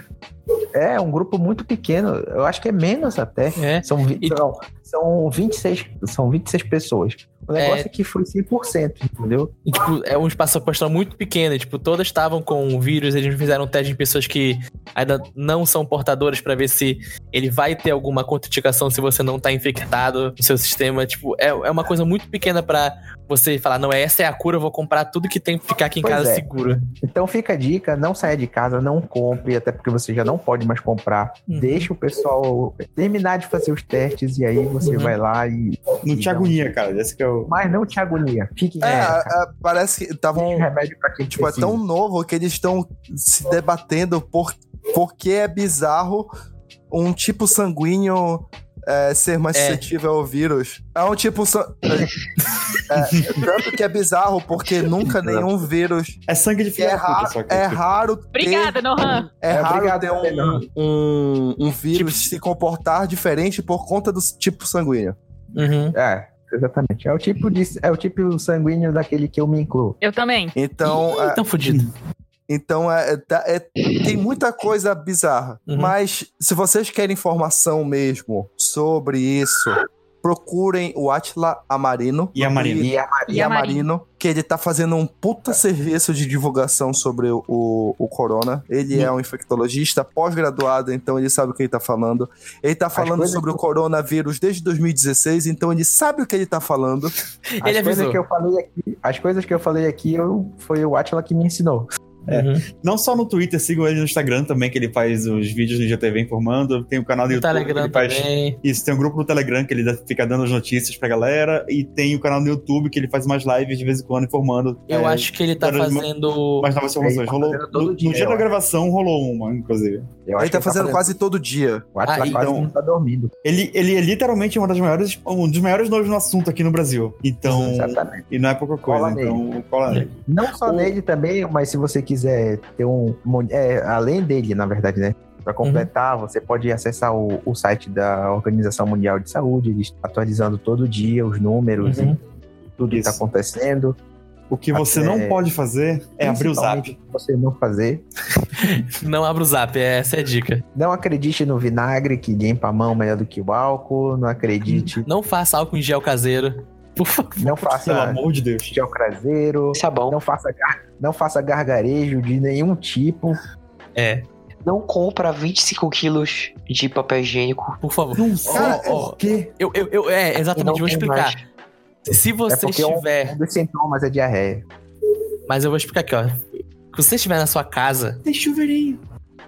É um grupo muito pequeno. Eu acho que é menos até.
É.
São, vi-
E-
não, são, 26, são 26 pessoas. O negócio
É.
é, que foi 100%, entendeu?
E, tipo, é um espaço amostral muito pequeno. tipo, todas estavam com o vírus, eles fizeram teste em pessoas que ainda não são portadores pra ver se ele vai ter alguma contraindicação se você não tá infectado no seu sistema. Tipo, é, é uma coisa muito pequena pra você falar, não, essa é a cura, eu vou comprar tudo que tem pra ficar aqui em
Pois
casa
é.
seguro.
Então fica a dica, não saia de casa, não compre, até porque você já não pode mais comprar.
Uhum.
Deixa o pessoal terminar de fazer os testes e aí você
Uhum.
vai lá e.
Não te agonia, cara. Esse que é o.
Mas não te agonia. Fique
É, é, parece que estavam.
Remédio pra quem
Tipo, é
precisa.
tão novo que eles estão se debatendo por porque é bizarro um tipo sanguíneo é, ser mais
É.
suscetível ao vírus. É um tipo. sa- é, tanto que é bizarro porque nunca nenhum vírus.
É sangue de filha
É
puta,
raro,
só que.
é
tipo,
raro ter,
Obrigada, Nohan.
é
É,
raro
obrigado,
ter um, um, um vírus se comportar diferente por conta do tipo sanguíneo.
Uhum.
É, exatamente. É o tipo de. É o tipo sanguíneo daquele que eu me incluo.
Eu também.
Então, é,
Então fudido.
Então é, tá- é- tem muita coisa bizarra.
Uhum.
Mas se vocês querem informação mesmo sobre isso, procurem o Atila Amarino.
E Amarino.
E a
Amarino, que ele tá fazendo um puta serviço de divulgação sobre o, o, o corona. Ele é um infectologista pós-graduado, então ele sabe o que ele tá falando. Ele tá falando
coisas
sobre
que-
o coronavírus desde 2016, então ele sabe o que ele tá falando.
As
Ele
coisas
avisou.
que eu falei aqui, as coisas que eu falei aqui eu, foi o Atila que me ensinou.
Uhum.
Não só no Twitter, sigam ele no Instagram também, que ele faz os vídeos no IGTV informando. Tem o canal do
No
YouTube que
Telegram
ele faz.
também.
Isso, tem um grupo no Telegram que ele fica dando as notícias pra galera. E tem o canal no YouTube que ele faz umas lives de vez em quando informando.
Eu
é,
acho que ele tá fazendo.
umas novas informações.
Ele tá
Rolou, no, no
dia,
da gravação rolou uma, inclusive.
Eu acho
Ele tá
que
fazendo quase todo dia.
O
Ah,
quase
então-
não tá dormindo.
Ele, ele é literalmente uma das maiores, um dos maiores nomes no assunto aqui no Brasil. Então.
Exatamente.
E não é pouca coisa.
Cola
então, cola nele.
Não só
O-
nele também, mas se você quiser ter um. É, além dele, na verdade, né? Para completar, você pode acessar o, o site da Organização Mundial de Saúde, eles atualizando todo dia os números
Uhum.
e tudo que está
Isso.
acontecendo.
O que você
Até-
não pode fazer é abrir o zap.
Você não fazer.
Não abra o zap, essa é a dica.
Não acredite no vinagre que limpa a mão melhor do que o álcool. Não acredite.
Não faça álcool em gel caseiro. Por favor.
Não
Pelo
faça
amor de Deus.
gel caseiro.
Sabão.
Não faça, gar- não faça gargarejo de nenhum tipo.
É,
Não compra 25 quilos de papel higiênico.
por favor.
Cara,
Ó, ó,
Por quê?
eu, eu, eu- é, exatamente,
Não
vou explicar. Se você
É porque é um-
estiver.
Um dos sintomas é diarreia.
Mas eu vou explicar aqui, ó. Se você estiver na sua casa,
Tem chuveirinho.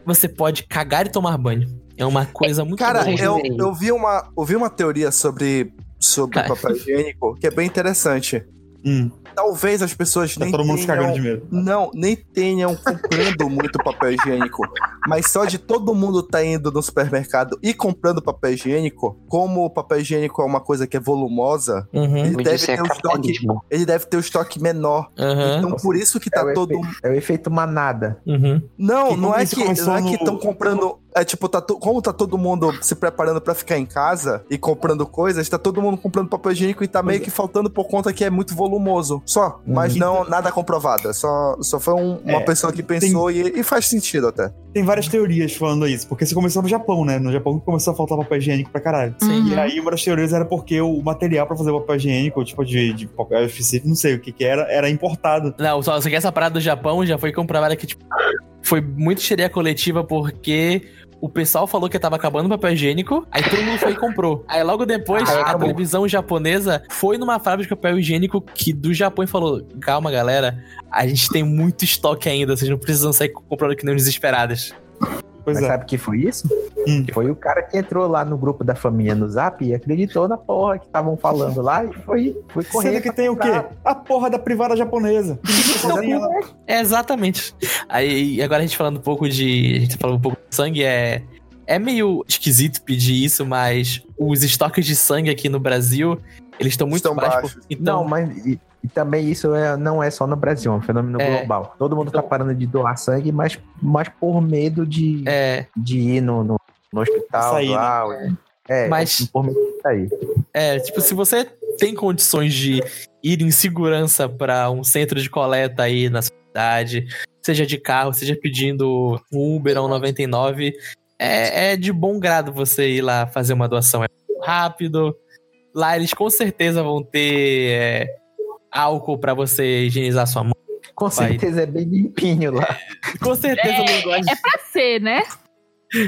você pode cagar e tomar banho. É uma coisa muito
Cara, eu, eu vi uma, eu vi uma teoria sobre, sobre papel higiênico que é bem interessante.
Hum,
Talvez as pessoas
tá
nem
todo mundo
tenham,
cagando de medo.
não, nem tenham comprando muito papel higiênico, mas só de todo mundo tá indo no supermercado e comprando papel higiênico, como o papel higiênico é uma coisa que é volumosa,
Uhum,
ele deve
isso é
ter um estoque, ele deve ter o estoque menor.
uhum,
Então por isso que tá
é, o
todo
efeito, é o efeito manada.
uhum.
Não,
Que
não
como
é que não é que estão comprando. É tipo, tá to- como tá todo mundo se preparando pra ficar em casa e comprando coisas, tá todo mundo comprando papel higiênico e tá meio que faltando por conta que é muito volumoso. Só. Mas não nada comprovado. é Só, só foi um- uma
É,
pessoa que pensou e, e faz sentido até.
Tem várias teorias falando isso, porque isso começou no Japão, né? No Japão que começou a faltar papel higiênico pra caralho.
Sim.
E aí uma das teorias era porque o material pra fazer o papel higiênico, o tipo de, de papel específico, não sei o que que era, era importado.
Não, só você quer essa parada do Japão, já foi comprovada que, tipo, foi muito histeria coletiva porque o pessoal falou que tava acabando o papel higiênico, aí todo mundo foi e comprou. Aí logo depois,
Aí
a televisão japonesa foi numa fábrica de papel higiênico que do Japão e falou: calma, galera, a gente tem muito estoque ainda, vocês não precisam sair comprando que nem uns desesperados.
Pois
Mas
é.
sabe o que foi isso?
Hum.
Foi o cara que entrou lá no grupo da família no Zap e acreditou na porra que estavam falando lá e foi, foi correndo.
Sendo que tem o quê? A porra da privada japonesa.
É, exatamente. Aí, agora a gente falando um pouco de. A gente tá falando um pouco de sangue, é. É meio esquisito pedir isso, mas os estoques de sangue aqui no Brasil, eles estão muito
Estão
baixos.
baixos.
Então,
Não, mas e, também isso é, não é só no Brasil, é um fenômeno
É.
global. Todo mundo tá
Então-
parando de doar sangue, mas, mas por medo de,
é,
de ir no, no, no hospital,
Sair, né?
doar. É,
Mas-
por medo de sair.
é, tipo, se você tem condições de ir em segurança pra um centro de coleta aí na cidade, seja de carro, seja pedindo um Uber ou um 99, é, é de bom grado você ir lá fazer uma doação. É rápido. Lá eles com certeza vão ter é, álcool pra você higienizar sua mão.
Com certeza é bem limpinho lá.
Com certeza eu não gosto.
É pra ser, né?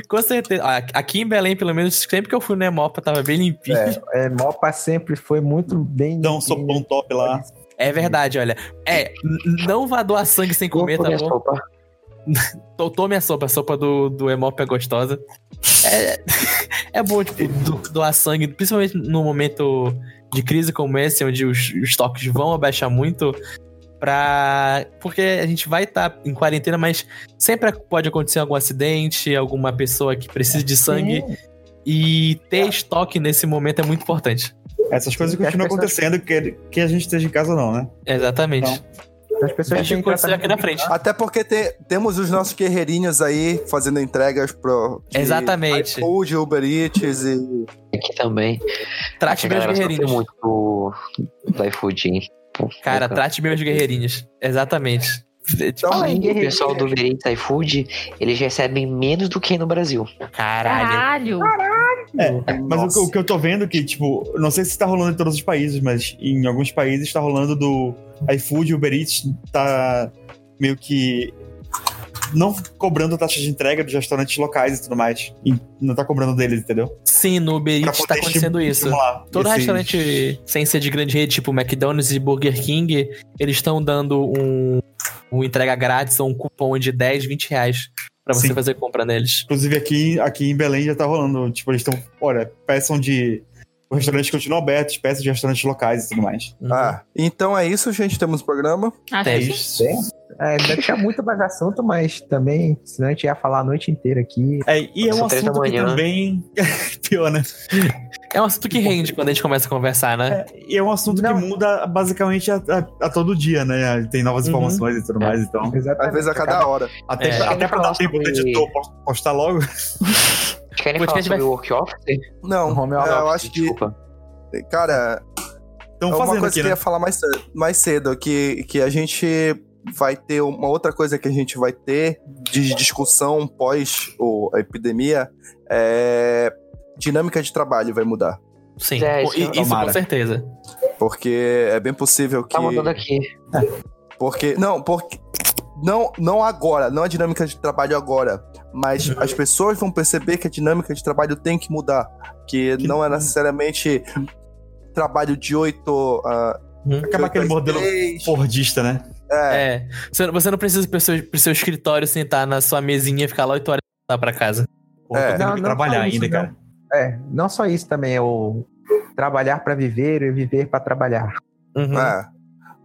Com certeza. Aqui em Belém, pelo menos, sempre que eu fui no Emopa, tava bem limpinho. É,
É, Mopa sempre foi muito bem
Dá um
limpinho.
sopão top lá.
verdade, olha. É, não vá doar sangue sem comer, tá bom?
sopa.
Tome a sopa, a sopa do, do Emopa é gostosa. É, é bom, tipo, do- doar sangue, principalmente no momento de crise como esse, onde os, os estoques vão abaixar muito. Pra... Porque a gente vai estar em quarentena, mas sempre pode acontecer algum acidente, alguma pessoa que precise de sangue. E ter estoque nesse momento é muito importante.
Essas coisas continuam acontecendo, que, que a gente esteja em casa ou não, né?
Exatamente.
Então,
As pessoas
Deixa
têm
acontecer aqui na frente.
Até porque te- temos os nossos guerreirinhos aí fazendo entregas pro.
Exatamente.
iFood, Uber Eats e.
Aqui também.
Trate
sofre
guerreirinhos.
muito do, do iFood, hein?
Cara, trate os guerreirinhos. Exatamente. Tipo,
Fala
em
aí, o pessoal do Uber Eats iFood, eles recebem menos do que no Brasil.
caralho.
Caralho.
Mas o,
Nossa.
que- o que eu tô vendo é que, tipo, não sei se tá rolando em todos os países, mas em alguns países tá rolando do iFood, Uber Eats, tá meio que não cobrando taxa de entrega dos restaurantes locais e tudo mais. E não tá cobrando deles, entendeu?
Sim, no Uber Eats tá acontecendo isso. Todo
esses-
restaurante sem ser de grande rede, tipo McDonald's e Burger King, eles estão dando um, um entrega grátis ou um cupom de 10, 20 reais pra você
Sim.
fazer compra neles.
Inclusive aqui, aqui em Belém já tá rolando. Tipo, eles estão. Olha, peçam de. O restaurante continua aberto, peçam de restaurantes locais e tudo mais.
Uhum.
Ah, então é isso, gente. Temos um programa.
Acho
É isso.
É, ainda tinha muito mais assunto, mas também, senão a gente ia falar a noite inteira aqui.
É, e é um assunto que também. Pior, né?
É um assunto que rende quando a gente começa a conversar, né?
E é um assunto
Não.
que muda basicamente a, a- a todo dia, né? Tem novas
Uhum.
informações e tudo mais, então.
Exatamente.
Às vezes a cada hora.
Até,
É.
pra, até pra dar tempo do editor postar logo.
Vocês querem
O
falar sobre
vai-
o work office?
Não,
Home
é,
office,
eu acho que.
Desculpa.
Cara,
Estão
é uma coisa
aqui,
que eu
né?
ia falar mais cedo, mais cedo que, que a gente vai ter uma outra coisa que a gente vai ter de discussão pós o- a epidemia é dinâmica de trabalho vai mudar.
Sim.
É,
E-
isso
isso, com certeza.
Porque é bem possível que
Tá mandando aqui.
Porque. Não, porque. Não, não agora, não a dinâmica de trabalho agora. Mas as pessoas vão perceber que a dinâmica de trabalho tem que mudar. Que,
Que-
não é necessariamente trabalho de 8 a.
Uhum.
Acabar aquele modelo Fordista, né?
É,
É. Você, você não precisa ir pro seu, pro seu escritório sentar na sua mesinha e ficar lá 8 horas e voltar pra casa.
Pô,
É.
Não,
que
não
trabalhar
só isso,
ainda,
não. É, não só isso também, é o trabalhar pra viver e viver pra trabalhar.
Uhum.
é.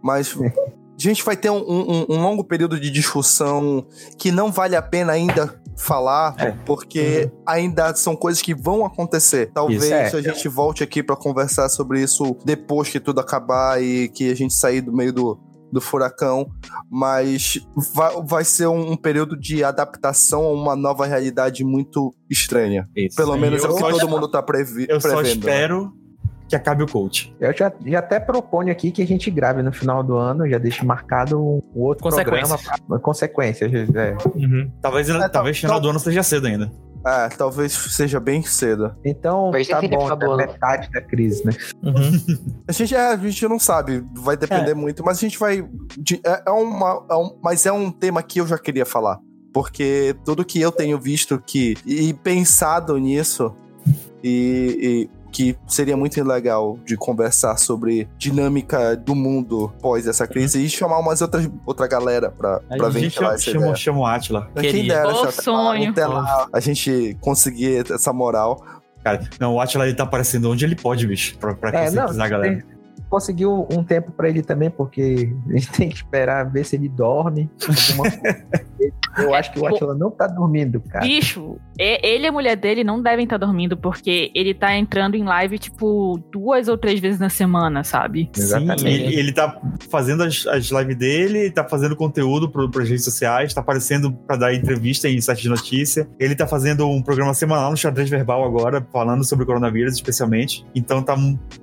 Mas. A gente vai ter um, um- um longo período de discussão que não vale a pena ainda falar,
É.
porque ainda são coisas que vão acontecer. Talvez
Isso, é.
a gente volte aqui pra conversar sobre isso depois que tudo acabar e que a gente sair do meio do, do furacão. Mas vai, vai ser um, um período de adaptação a uma nova realidade muito estranha.
Isso.
Pelo menos é
eu
o que todo mundo tá previ
Eu só
prevendo. né?
espero que acabe o coach.
Eu já, já até proponho aqui que a gente grave no final do ano, já deixo marcado um outro
Consequência.
programa. Pra, consequência. É.
Uhum.
Talvez,
É,
talvez
tal-
final do ano seja cedo ainda.
É, talvez seja bem cedo.
Então,
Vai
tá bom, é
ano.
metade da crise, né?
Uhum.
A gente, é, a gente não sabe, vai depender muito, mas a gente vai. de- é, é uma, é um- mas é um tema que eu já queria falar. Porque tudo que eu tenho visto que. e pensado nisso, e, e que seria muito legal de conversar sobre dinâmica do mundo pós essa crise e chamar umas outras outra galera pra, pra
a gente
ventilar
chama,
essa
chama,
ideia.
chama o Atila.
Quem
Queria.
dera até lá,
sonho.
até lá a gente conseguir essa moral.
Cara, não, o Atila ele tá aparecendo onde ele pode, bicho. Pra, pra
É, não,
galera.
Conseguiu um tempo pra ele também, porque a gente tem que esperar ver se ele dorme. Eu acho que o Atila não tá dormindo, cara.
Bicho, e- ele e a mulher dele não devem estar dormindo, porque ele tá entrando em live, tipo, duas ou três vezes na semana, sabe?
Sim,
Exatamente.
ele, ele tá fazendo as, as lives dele, tá fazendo conteúdo pro, pras redes sociais, tá aparecendo pra dar entrevista em site de notícia. Ele tá fazendo um programa semanal no xadrez verbal agora, falando sobre o coronavírus especialmente. Então tá,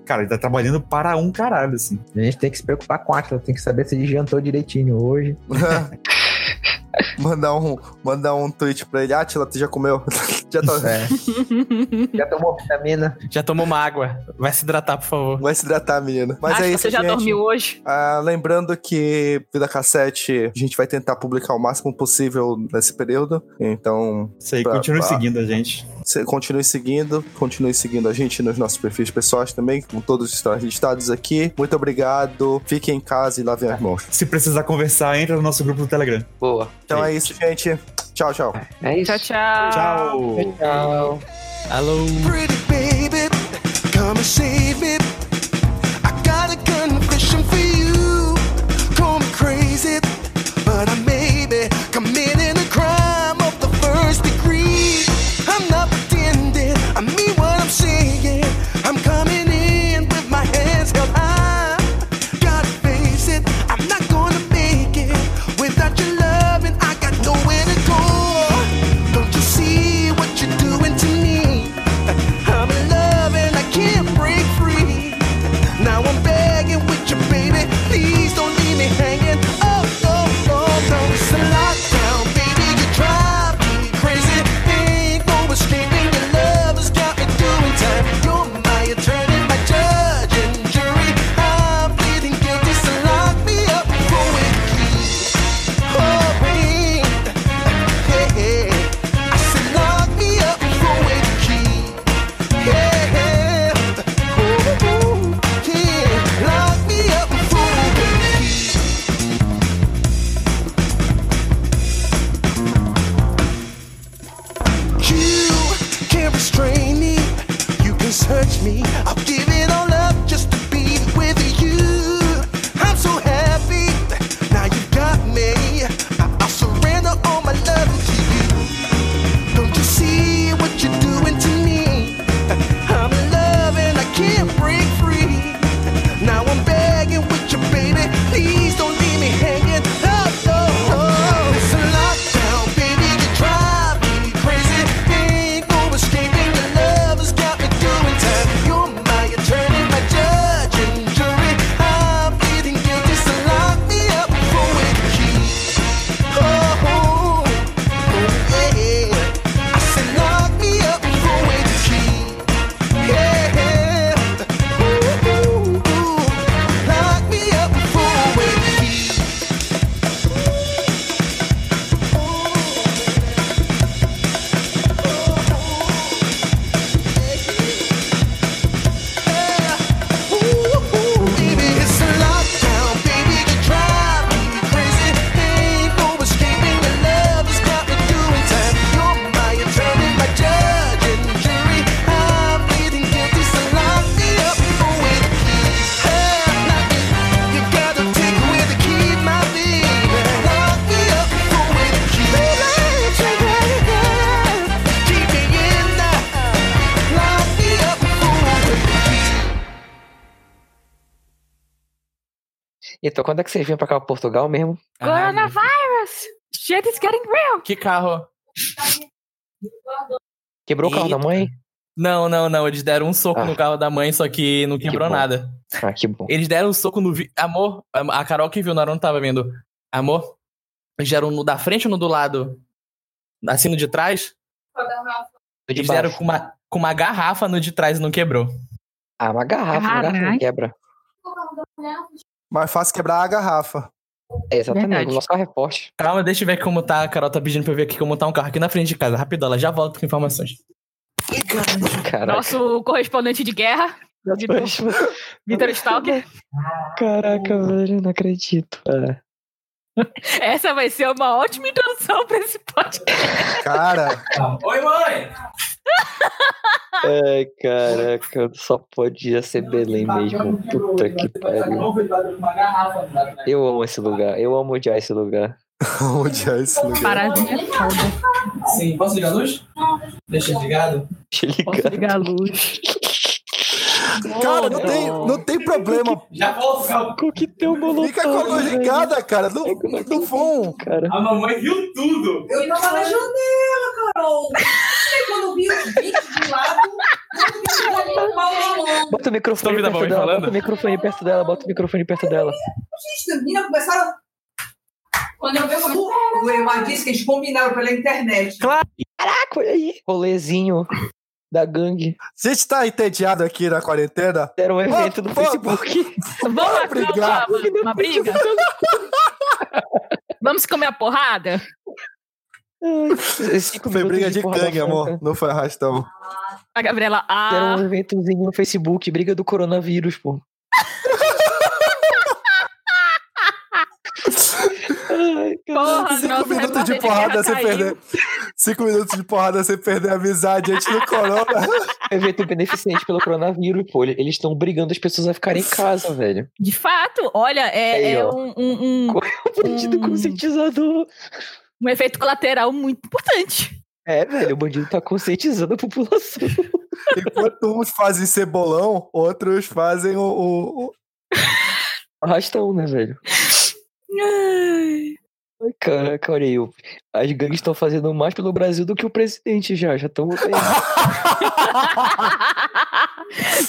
cara, ele tá trabalhando para um caralho, assim.
A gente tem que se preocupar com o Atila, tem que saber se ele jantou direitinho hoje.
Mandar um, mandar um tweet pra ele. Atila, tu já comeu? já tá.
É. Já tomou vitamina?
Já tomou uma água. Vai se hidratar, por favor.
Vai se hidratar, menina. Mas
Acho
é isso,
você já
gente.
dormiu hoje?
Ah, lembrando que Vida Cassete, a gente vai tentar publicar o máximo possível nesse período. Então,
Isso aí,
Pra-
continue
pra-
seguindo a gente.
Continue seguindo, continue seguindo a gente nos nossos perfis pessoais também, com todos estão listados aqui. Muito obrigado, fiquem em casa e lavem as mãos.
Se precisar conversar, entra no nosso grupo do Telegram.
Boa.
Então é isso, gente. Tchau, tchau.
É isso.
Tchau, tchau.
Tchau!
Tchau.
Alô.
Pretty baby, come and save
Então, quando é que vocês vêm pra cá, pra Portugal mesmo?
Coronavirus! Shit is getting real!
Que carro?
Quebrou o carro da mãe?
Não, não, não. Eles deram um soco
Ah.
no carro da mãe, só que não quebrou
bom.
nada.
Ah, que bom.
Eles deram um soco no. Vi... Amor, a Carol que viu, na hora não tava vendo. Amor, eles deram no da frente ou no do lado? Assim no de trás?
De
Eles deram com uma, com uma garrafa no de trás e não quebrou.
Ah, uma garrafa, uma garrafa não quebra.
Mais fácil quebrar a garrafa.
É, exatamente,
Verdade.
o nosso carro é forte.
Calma, deixa eu ver como tá. A Carol tá pedindo pra eu ver aqui como tá um carro aqui na frente de casa. Rapidão, ela já volta com informações.
Caraca.
Nosso correspondente de guerra, Vitor, Stalker.
Caraca, velho, não acredito. É.
Essa vai ser uma ótima introdução pra esse podcast.
Cara,
Oi, mãe!
Ai, caraca, só podia ser Belém mesmo. Puta que pariu. Eu amo esse lugar, eu amo odiar esse lugar.
onde é esse lugar?
Paradinha é foda.
Sim, posso ligar a luz? Deixa ligado.
Deixa eu
Posso
ligar.
ligar a luz.
Cara, não tem, não tem problema.
Já volto, calma.
Coquetel molotov.
Fica com a luz
velho.
ligada, cara. No, no fundo.
Cara,
A mamãe viu tudo.
Eu tava na janela, Carol. Quando vi os bichos de lado, eu vi
bota o microfone
a
perto
mamãe
dela,
falando?
bota o microfone perto dela, bota o microfone perto dela.
Gente, as meninas começaram. Quando eu vejo o Emar disse que eles combinaram pela internet.
Caraca, olha aí. Rolezinho da gangue.
A gente tá entediado aqui na quarentena.
Era um evento
pô,
Facebook.
Vamos
brigar.
uma, uma briga? Vamos comer a porrada?
Foi briga de gangue, amor. Não foi arrastão.
A Gabriela,
Era
ah,
um eventozinho no Facebook, briga do coronavírus, pô. Ai,
porra,
Cinco minutos de porrada
caiu.
perder. Cinco minutos de porrada sem perder a amizade antes do corona.
evento beneficente pelo coronavírus, pô. Eles estão brigando as pessoas a ficarem em casa, velho.
De fato, olha, é,
Aí,
é um, um, um,
O bandido
Hum.
conscientizador.
um efeito colateral muito importante.
É, velho, o bandido tá conscientizando a população.
Enquanto uns fazem cebolão, outros fazem o. o- o-
Arrastão, né, velho?
Ai.
Ai, Caraca, olha aí. As gangues estão fazendo mais pelo Brasil do que o presidente já. Já estão.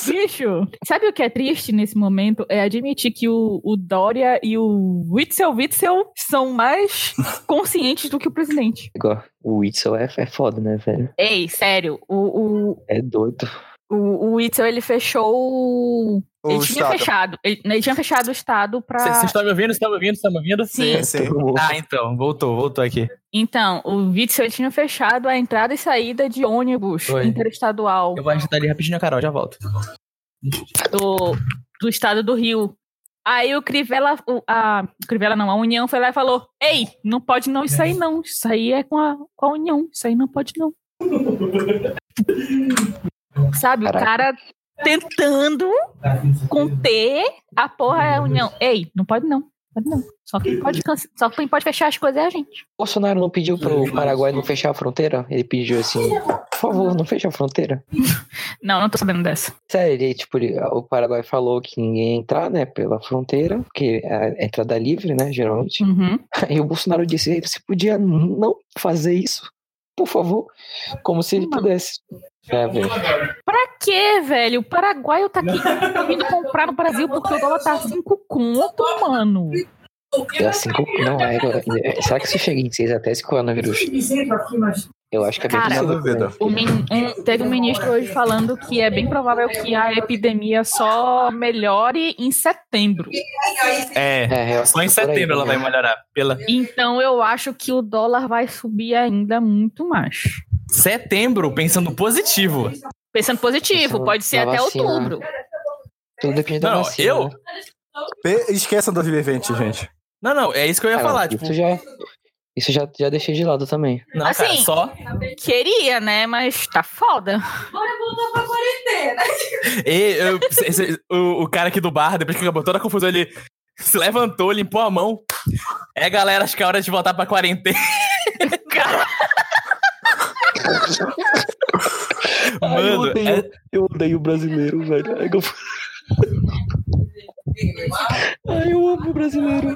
Bicho, sabe o que é triste nesse momento? É admitir que o, o Dória e o Witzel Witzel são mais conscientes do que o presidente.
Igual, o Whitson é, é foda, né, velho?
Ei, sério, o, o,
É doido.
o, o Witzel, ele fechou... o-
o
ele tinha
Estado.
fechado. Ele, ele tinha fechado o Estado pra...
Vocês estão me ouvindo? Vocês estão me ouvindo? Estão me ouvindo?
Sim.
Sim, sim.
Ah, então. Voltou, voltou aqui.
Então, o Witzel ele tinha fechado a entrada e saída de ônibus
Oi.
interestadual
Eu vou agitar ali rapidinho, Carol, já volto.
do, do estado do Rio. Aí o Crivella, o- a Crivella não, a União foi lá e falou: Ei, não pode não isso aí não. Isso aí é com a, com a União. Isso aí não pode não. Sabe, o
Caraca.
cara tentando conter a porra da União. Ei, não pode não. Pode não. Só quem pode, só quem pode fechar as coisas é a gente.
O Bolsonaro não pediu pro Paraguai não fechar a fronteira? Ele pediu assim, por favor, não feche a fronteira.
Não, não tô sabendo dessa.
Sério, ele, tipo, o Paraguai falou que ninguém ia entrar, né, pela fronteira, porque é a entrada livre, né, geralmente.
Uhum.
Aí o Bolsonaro disse, você podia não fazer isso, por favor, como se ele pudesse. É, velho.
Pra quê, velho? O paraguaio tá aqui indo comprar no Brasil porque o dólar tá 5 conto, mano.
É assim. Não, é agora. é- Será que se chega em 6 até esse coronavírus? Eu acho que é bem
Cara,
possível?
O min- um- teve um ministro hoje falando que é bem provável que a epidemia só melhore em setembro.
É.
É, acho
Só em
que por aí,
setembro ela
né?
vai melhorar. Pela...
Então eu acho que o dólar vai subir ainda muito mais.
Setembro, pensando positivo.
Pensando positivo,
Pensando
pode ser até
vacina.
outubro.
Tudo depende da
Não,
vacina,
eu-
Esqueça 2020, gente.
Não, não, é isso que eu ia
Ah,
falar. Tipo,
já... Isso já, já deixei de lado também.
não, cara,
Assim,
só.
Queria, né? Mas tá foda.
bora voltar pra quarentena.
E, eu- esse- o, o cara aqui do bar, depois que acabou toda a confusão, ele se levantou, limpou a mão. É, galera, acho que é hora de voltar pra quarentena.
Ai, eu,
Mano,
odeio,
é-
eu odeio o brasileiro, velho. Ai, eu... Ai, eu amo o brasileiro.